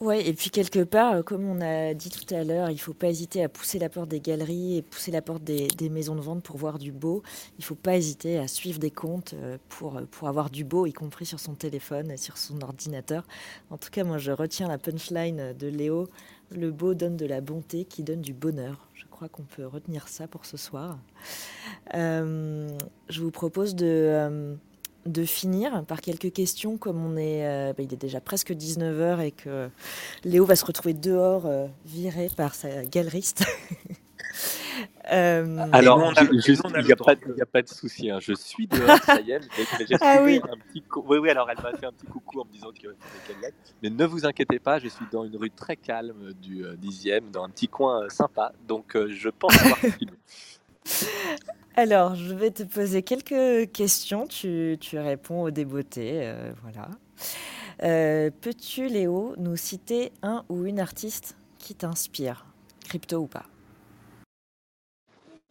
Ouais, et puis quelque part, euh, comme on a dit tout à l'heure, il faut pas hésiter à pousser la porte des galeries et pousser la porte des, maisons de vente pour voir du beau. Il faut pas hésiter à suivre des comptes euh, pour, euh, avoir du beau, y compris sur son téléphone et sur son ordinateur. En tout cas, moi, je retiens la punchline de Léo. Le beau donne de la bonté qui donne du bonheur. Crois qu'on peut retenir ça pour ce soir. Euh, je vous propose de... euh, de finir par quelques questions comme on est euh, bah, il est déjà presque 19h et que Léo va se retrouver dehors viré par sa galeriste. Euh, Alors, nous, on a- ju- et juste, nous, on a il n'y a, pas, a de souci. hein. Je suis dehors, ça y est. mais J'ai j'ai Ah oui. un petit cou- oui, oui, alors elle m'a fait un petit coucou en me disant qu'elle y aille. Mais ne vous inquiétez pas, je suis dans une rue très calme du euh, 10e, dans un petit coin euh, sympa. Donc, euh, je pense pouvoir continuer. Alors, je vais te poser quelques questions. Tu, tu réponds aux débeautés. euh, voilà. Euh, Peux-tu, Léo, nous citer un ou une artiste qui t'inspire, crypto ou pas?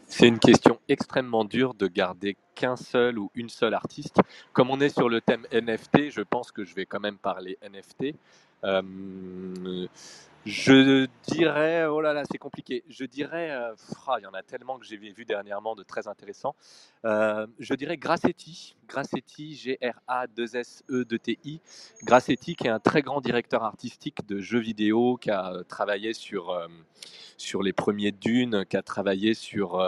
C'est une question extrêmement dure de garder qu'un seul ou une seule artiste. Comme on est sur le thème NFT, je pense que je vais quand même parler NFT. Euh, je dirais, oh là là, c'est compliqué. Je dirais, euh, ah, il y en a tellement que j'ai vu dernièrement de très intéressants. Euh, je dirais Grassetti, Grassetti, G-R-A-2-S-E-2-T-I. Grassetti, qui est un très grand directeur artistique de jeux vidéo, qui a euh, travaillé sur, sur les premiers Dunes, qui a travaillé sur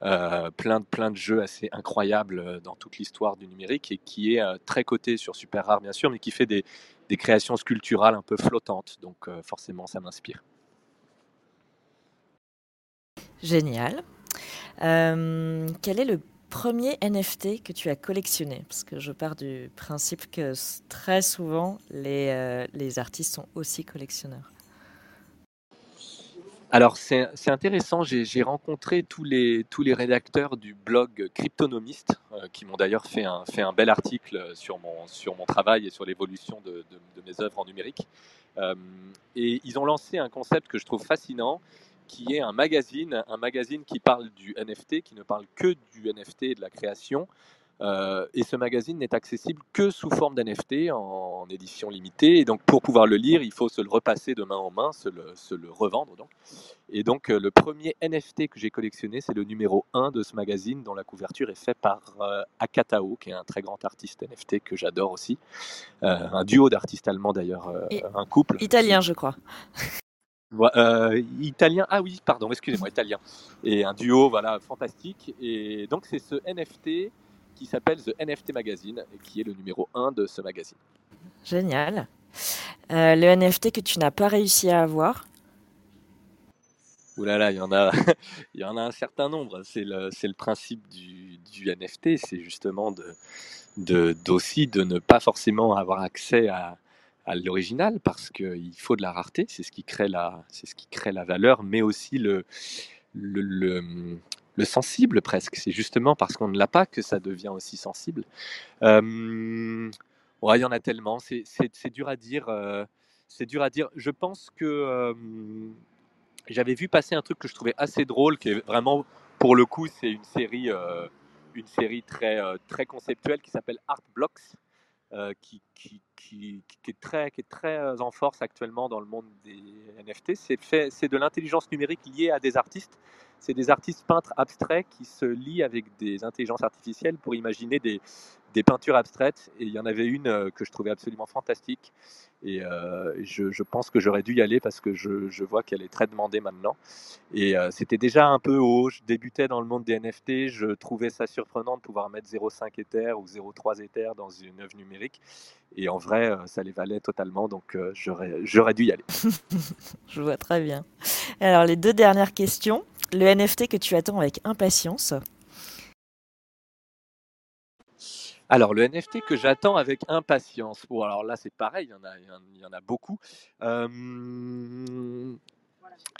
plein, de, plein de jeux assez incroyables dans toute l'histoire du numérique et qui est très coté sur Super Rare, bien sûr, mais qui fait des, des créations sculpturales un peu flottantes. Donc, euh, forcément, ça m'inspire. Génial. Euh, quel est le premier NFT que tu as collectionné? Parce que je pars du principe que très souvent, euh, les artistes sont aussi collectionneurs. Alors, c'est intéressant. J'ai rencontré tous les, tous les rédacteurs du blog Cryptonomiste, euh, qui m'ont d'ailleurs fait un, fait un bel article sur mon, sur mon travail et sur l'évolution de, de- de mes œuvres en numérique. Euh, et ils ont lancé un concept que je trouve fascinant, qui est un magazine, un magazine qui parle du NFT, qui ne parle que du NFT et de la création. Euh, et ce magazine n'est accessible que sous forme d'NFT en, en édition limitée. Et donc, pour pouvoir le lire, il faut se le repasser de main en main, se le, se le revendre. Donc. Et donc, euh, le premier NFT que j'ai collectionné, c'est le numéro 1 de ce magazine, dont la couverture est faite par euh, Akatao, qui est un très grand artiste NFT que j'adore aussi. Un duo d'artistes allemands d'ailleurs, un couple. Italien, je crois. Euh, italien, ah oui, pardon, excusez-moi, italien. Et un duo, voilà, fantastique. Et donc, c'est ce NFT qui s'appelle The NFT Magazine, et qui est le numéro 1 de ce magazine. Génial. Euh, le NFT que tu n'as pas réussi à avoir Ouh là là, il y en a, il y en a un certain nombre. C'est le, c'est le principe du, du NFT, c'est justement de, de, d'aussi de ne pas forcément avoir accès à, à l'original parce qu'il faut de la rareté, c'est ce qui crée la, c'est ce qui crée la valeur, mais aussi le, le, le, le sensible presque. C'est justement parce qu'on ne l'a pas que ça devient aussi sensible. Euh, il y en a tellement. C'est, dur à dire. euh, c'est dur à dire. Je pense que j'avais vu passer un truc que je trouvais assez drôle, qui est vraiment, pour le coup, c'est une série, euh, une série très, euh, très conceptuelle qui s'appelle Art Blocks, qui, qui, est très, qui est très en force actuellement dans le monde des NFT. C'est de l'intelligence numérique liée à des artistes. C'est des artistes peintres abstraits qui se lient avec des intelligences artificielles pour imaginer des, peintures abstraites. Et il y en avait une euh, que je trouvais absolument fantastique. Et euh, je, pense que j'aurais dû y aller parce que je, vois qu'elle est très demandée maintenant. Et euh, c'était déjà un peu haut. Je débutais dans le monde des NFT. Je trouvais ça surprenant de pouvoir mettre 0,5 Ether ou 0,3 Ether dans une œuvre numérique. Et en vrai, ça les valait totalement. Donc j'aurais dû y aller. Je vois très bien. Alors, les deux dernières questions. Le NFT que tu attends avec impatience. Alors, le NFT que j'attends avec impatience. Bon, alors là, c'est pareil, il y en a, beaucoup. Euh,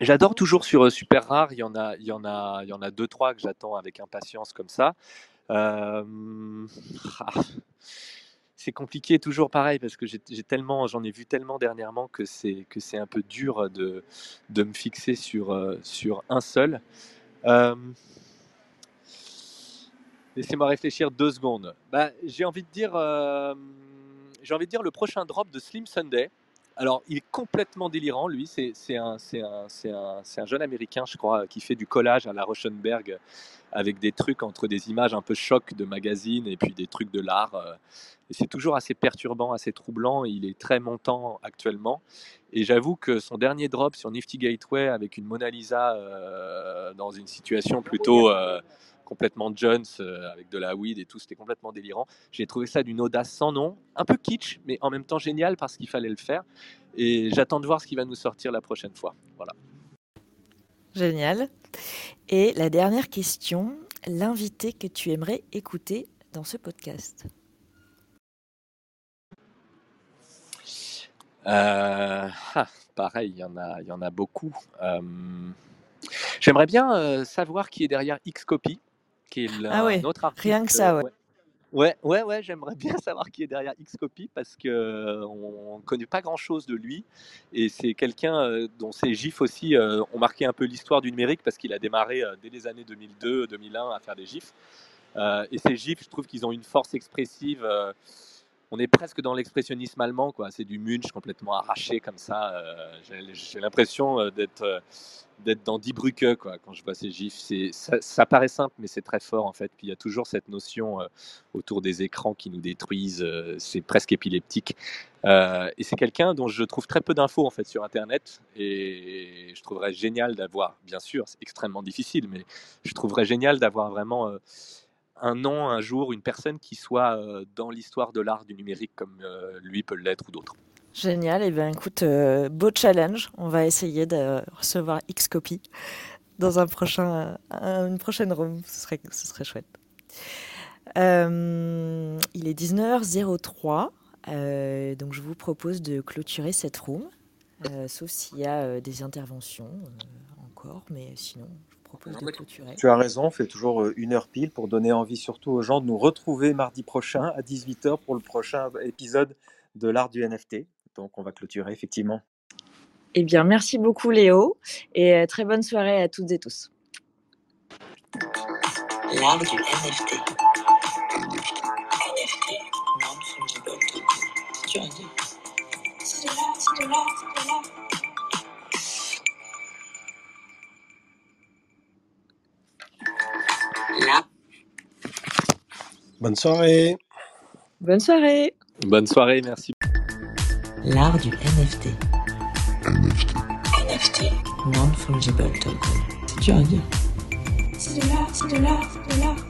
J'adore toujours sur euh, Super Rare, il y en a, il y en a, il y en a deux, trois que j'attends avec impatience comme ça. Euh, ah, c'est compliqué, toujours pareil, parce que j'ai tellement, j'en ai vu tellement dernièrement que c'est que c'est un peu dur de, de me fixer sur, euh, sur un seul. Laissez-moi réfléchir deux secondes. Bah, j'ai envie de dire, j'ai envie de dire le prochain drop de Slim Sunday. Alors, il est complètement délirant, lui. C'est un jeune américain, je crois, qui fait du collage à la Rauschenberg avec des trucs entre des images un peu choc de magazines et puis des trucs de l'art. euh. Et c'est toujours assez perturbant, assez troublant. Il est très montant actuellement. Et j'avoue que son dernier drop sur Nifty Gateway avec une Mona Lisa euh, dans une situation plutôt euh, complètement Jones euh, avec de la weed et tout, c'était complètement délirant. J'ai trouvé ça d'une audace sans nom, un peu kitsch, mais en même temps génial parce qu'il fallait le faire. Et j'attends de voir ce qui va nous sortir la prochaine fois. Voilà. Génial. Et la dernière question, l'invité que tu aimerais écouter dans ce podcast. Euh, ah, pareil, il y en a, y en a beaucoup. Euh, J'aimerais bien euh, savoir qui est derrière Xcopy, qui est Ah ouais, autre artiste. rien que ça, euh, ouais. Ouais, ouais, ouais, j'aimerais bien savoir qui est derrière Xcopy parce que euh, on ne connaît pas grand-chose de lui et c'est quelqu'un euh, dont ses gifs aussi euh, ont marqué un peu l'histoire du numérique parce qu'il a démarré dès les années 2002-2001 à faire des gifs. Et ces gifs, je trouve qu'ils ont une force expressive. On est presque dans l'expressionnisme allemand, quoi. C'est du Munch complètement arraché comme ça. euh, j'ai- l'impression euh, d'être euh, d'être dans Die Brücke, quoi, quand je vois ces gifs. Ça, paraît simple, mais c'est très fort en fait. Puis il y a toujours cette notion autour des écrans qui nous détruisent. c'est presque épileptique. Et c'est quelqu'un dont je trouve très peu d'infos en fait sur Internet. Et je trouverais génial d'avoir, bien sûr, c'est extrêmement difficile, mais je trouverais génial d'avoir vraiment un nom, un jour, une personne qui soit euh, dans l'histoire de l'art du numérique comme euh, lui peut l'être ou d'autres. Génial. Et bien, écoute, euh, beau challenge. On va essayer de recevoir dans un prochain, un- une prochaine room. Ce serait, ce serait chouette. Il est 19h03. euh, donc, je vous propose de clôturer cette room. sauf s'il y a des interventions encore. Mais sinon, propose de clôturer. Tu as raison, on fait toujours euh, une heure pile pour donner envie surtout aux gens de nous retrouver mardi prochain à 18h pour le prochain épisode de l'art du NFT. Donc on va clôturer effectivement. Eh bien, merci beaucoup, Léo. Et euh, très bonne soirée à toutes et tous. L'art du NFT. NFT. Non-fungible token. Tu as dit. C'est de l'art, c'est de l'art, c'est de l'art. Bonne soirée. Bonne soirée. Bonne soirée, merci. L'art du NFT. NFT. NFT. Non-fungible token. Tu as dit. C'est de l'art, c'est de l'art, c'est de l'art.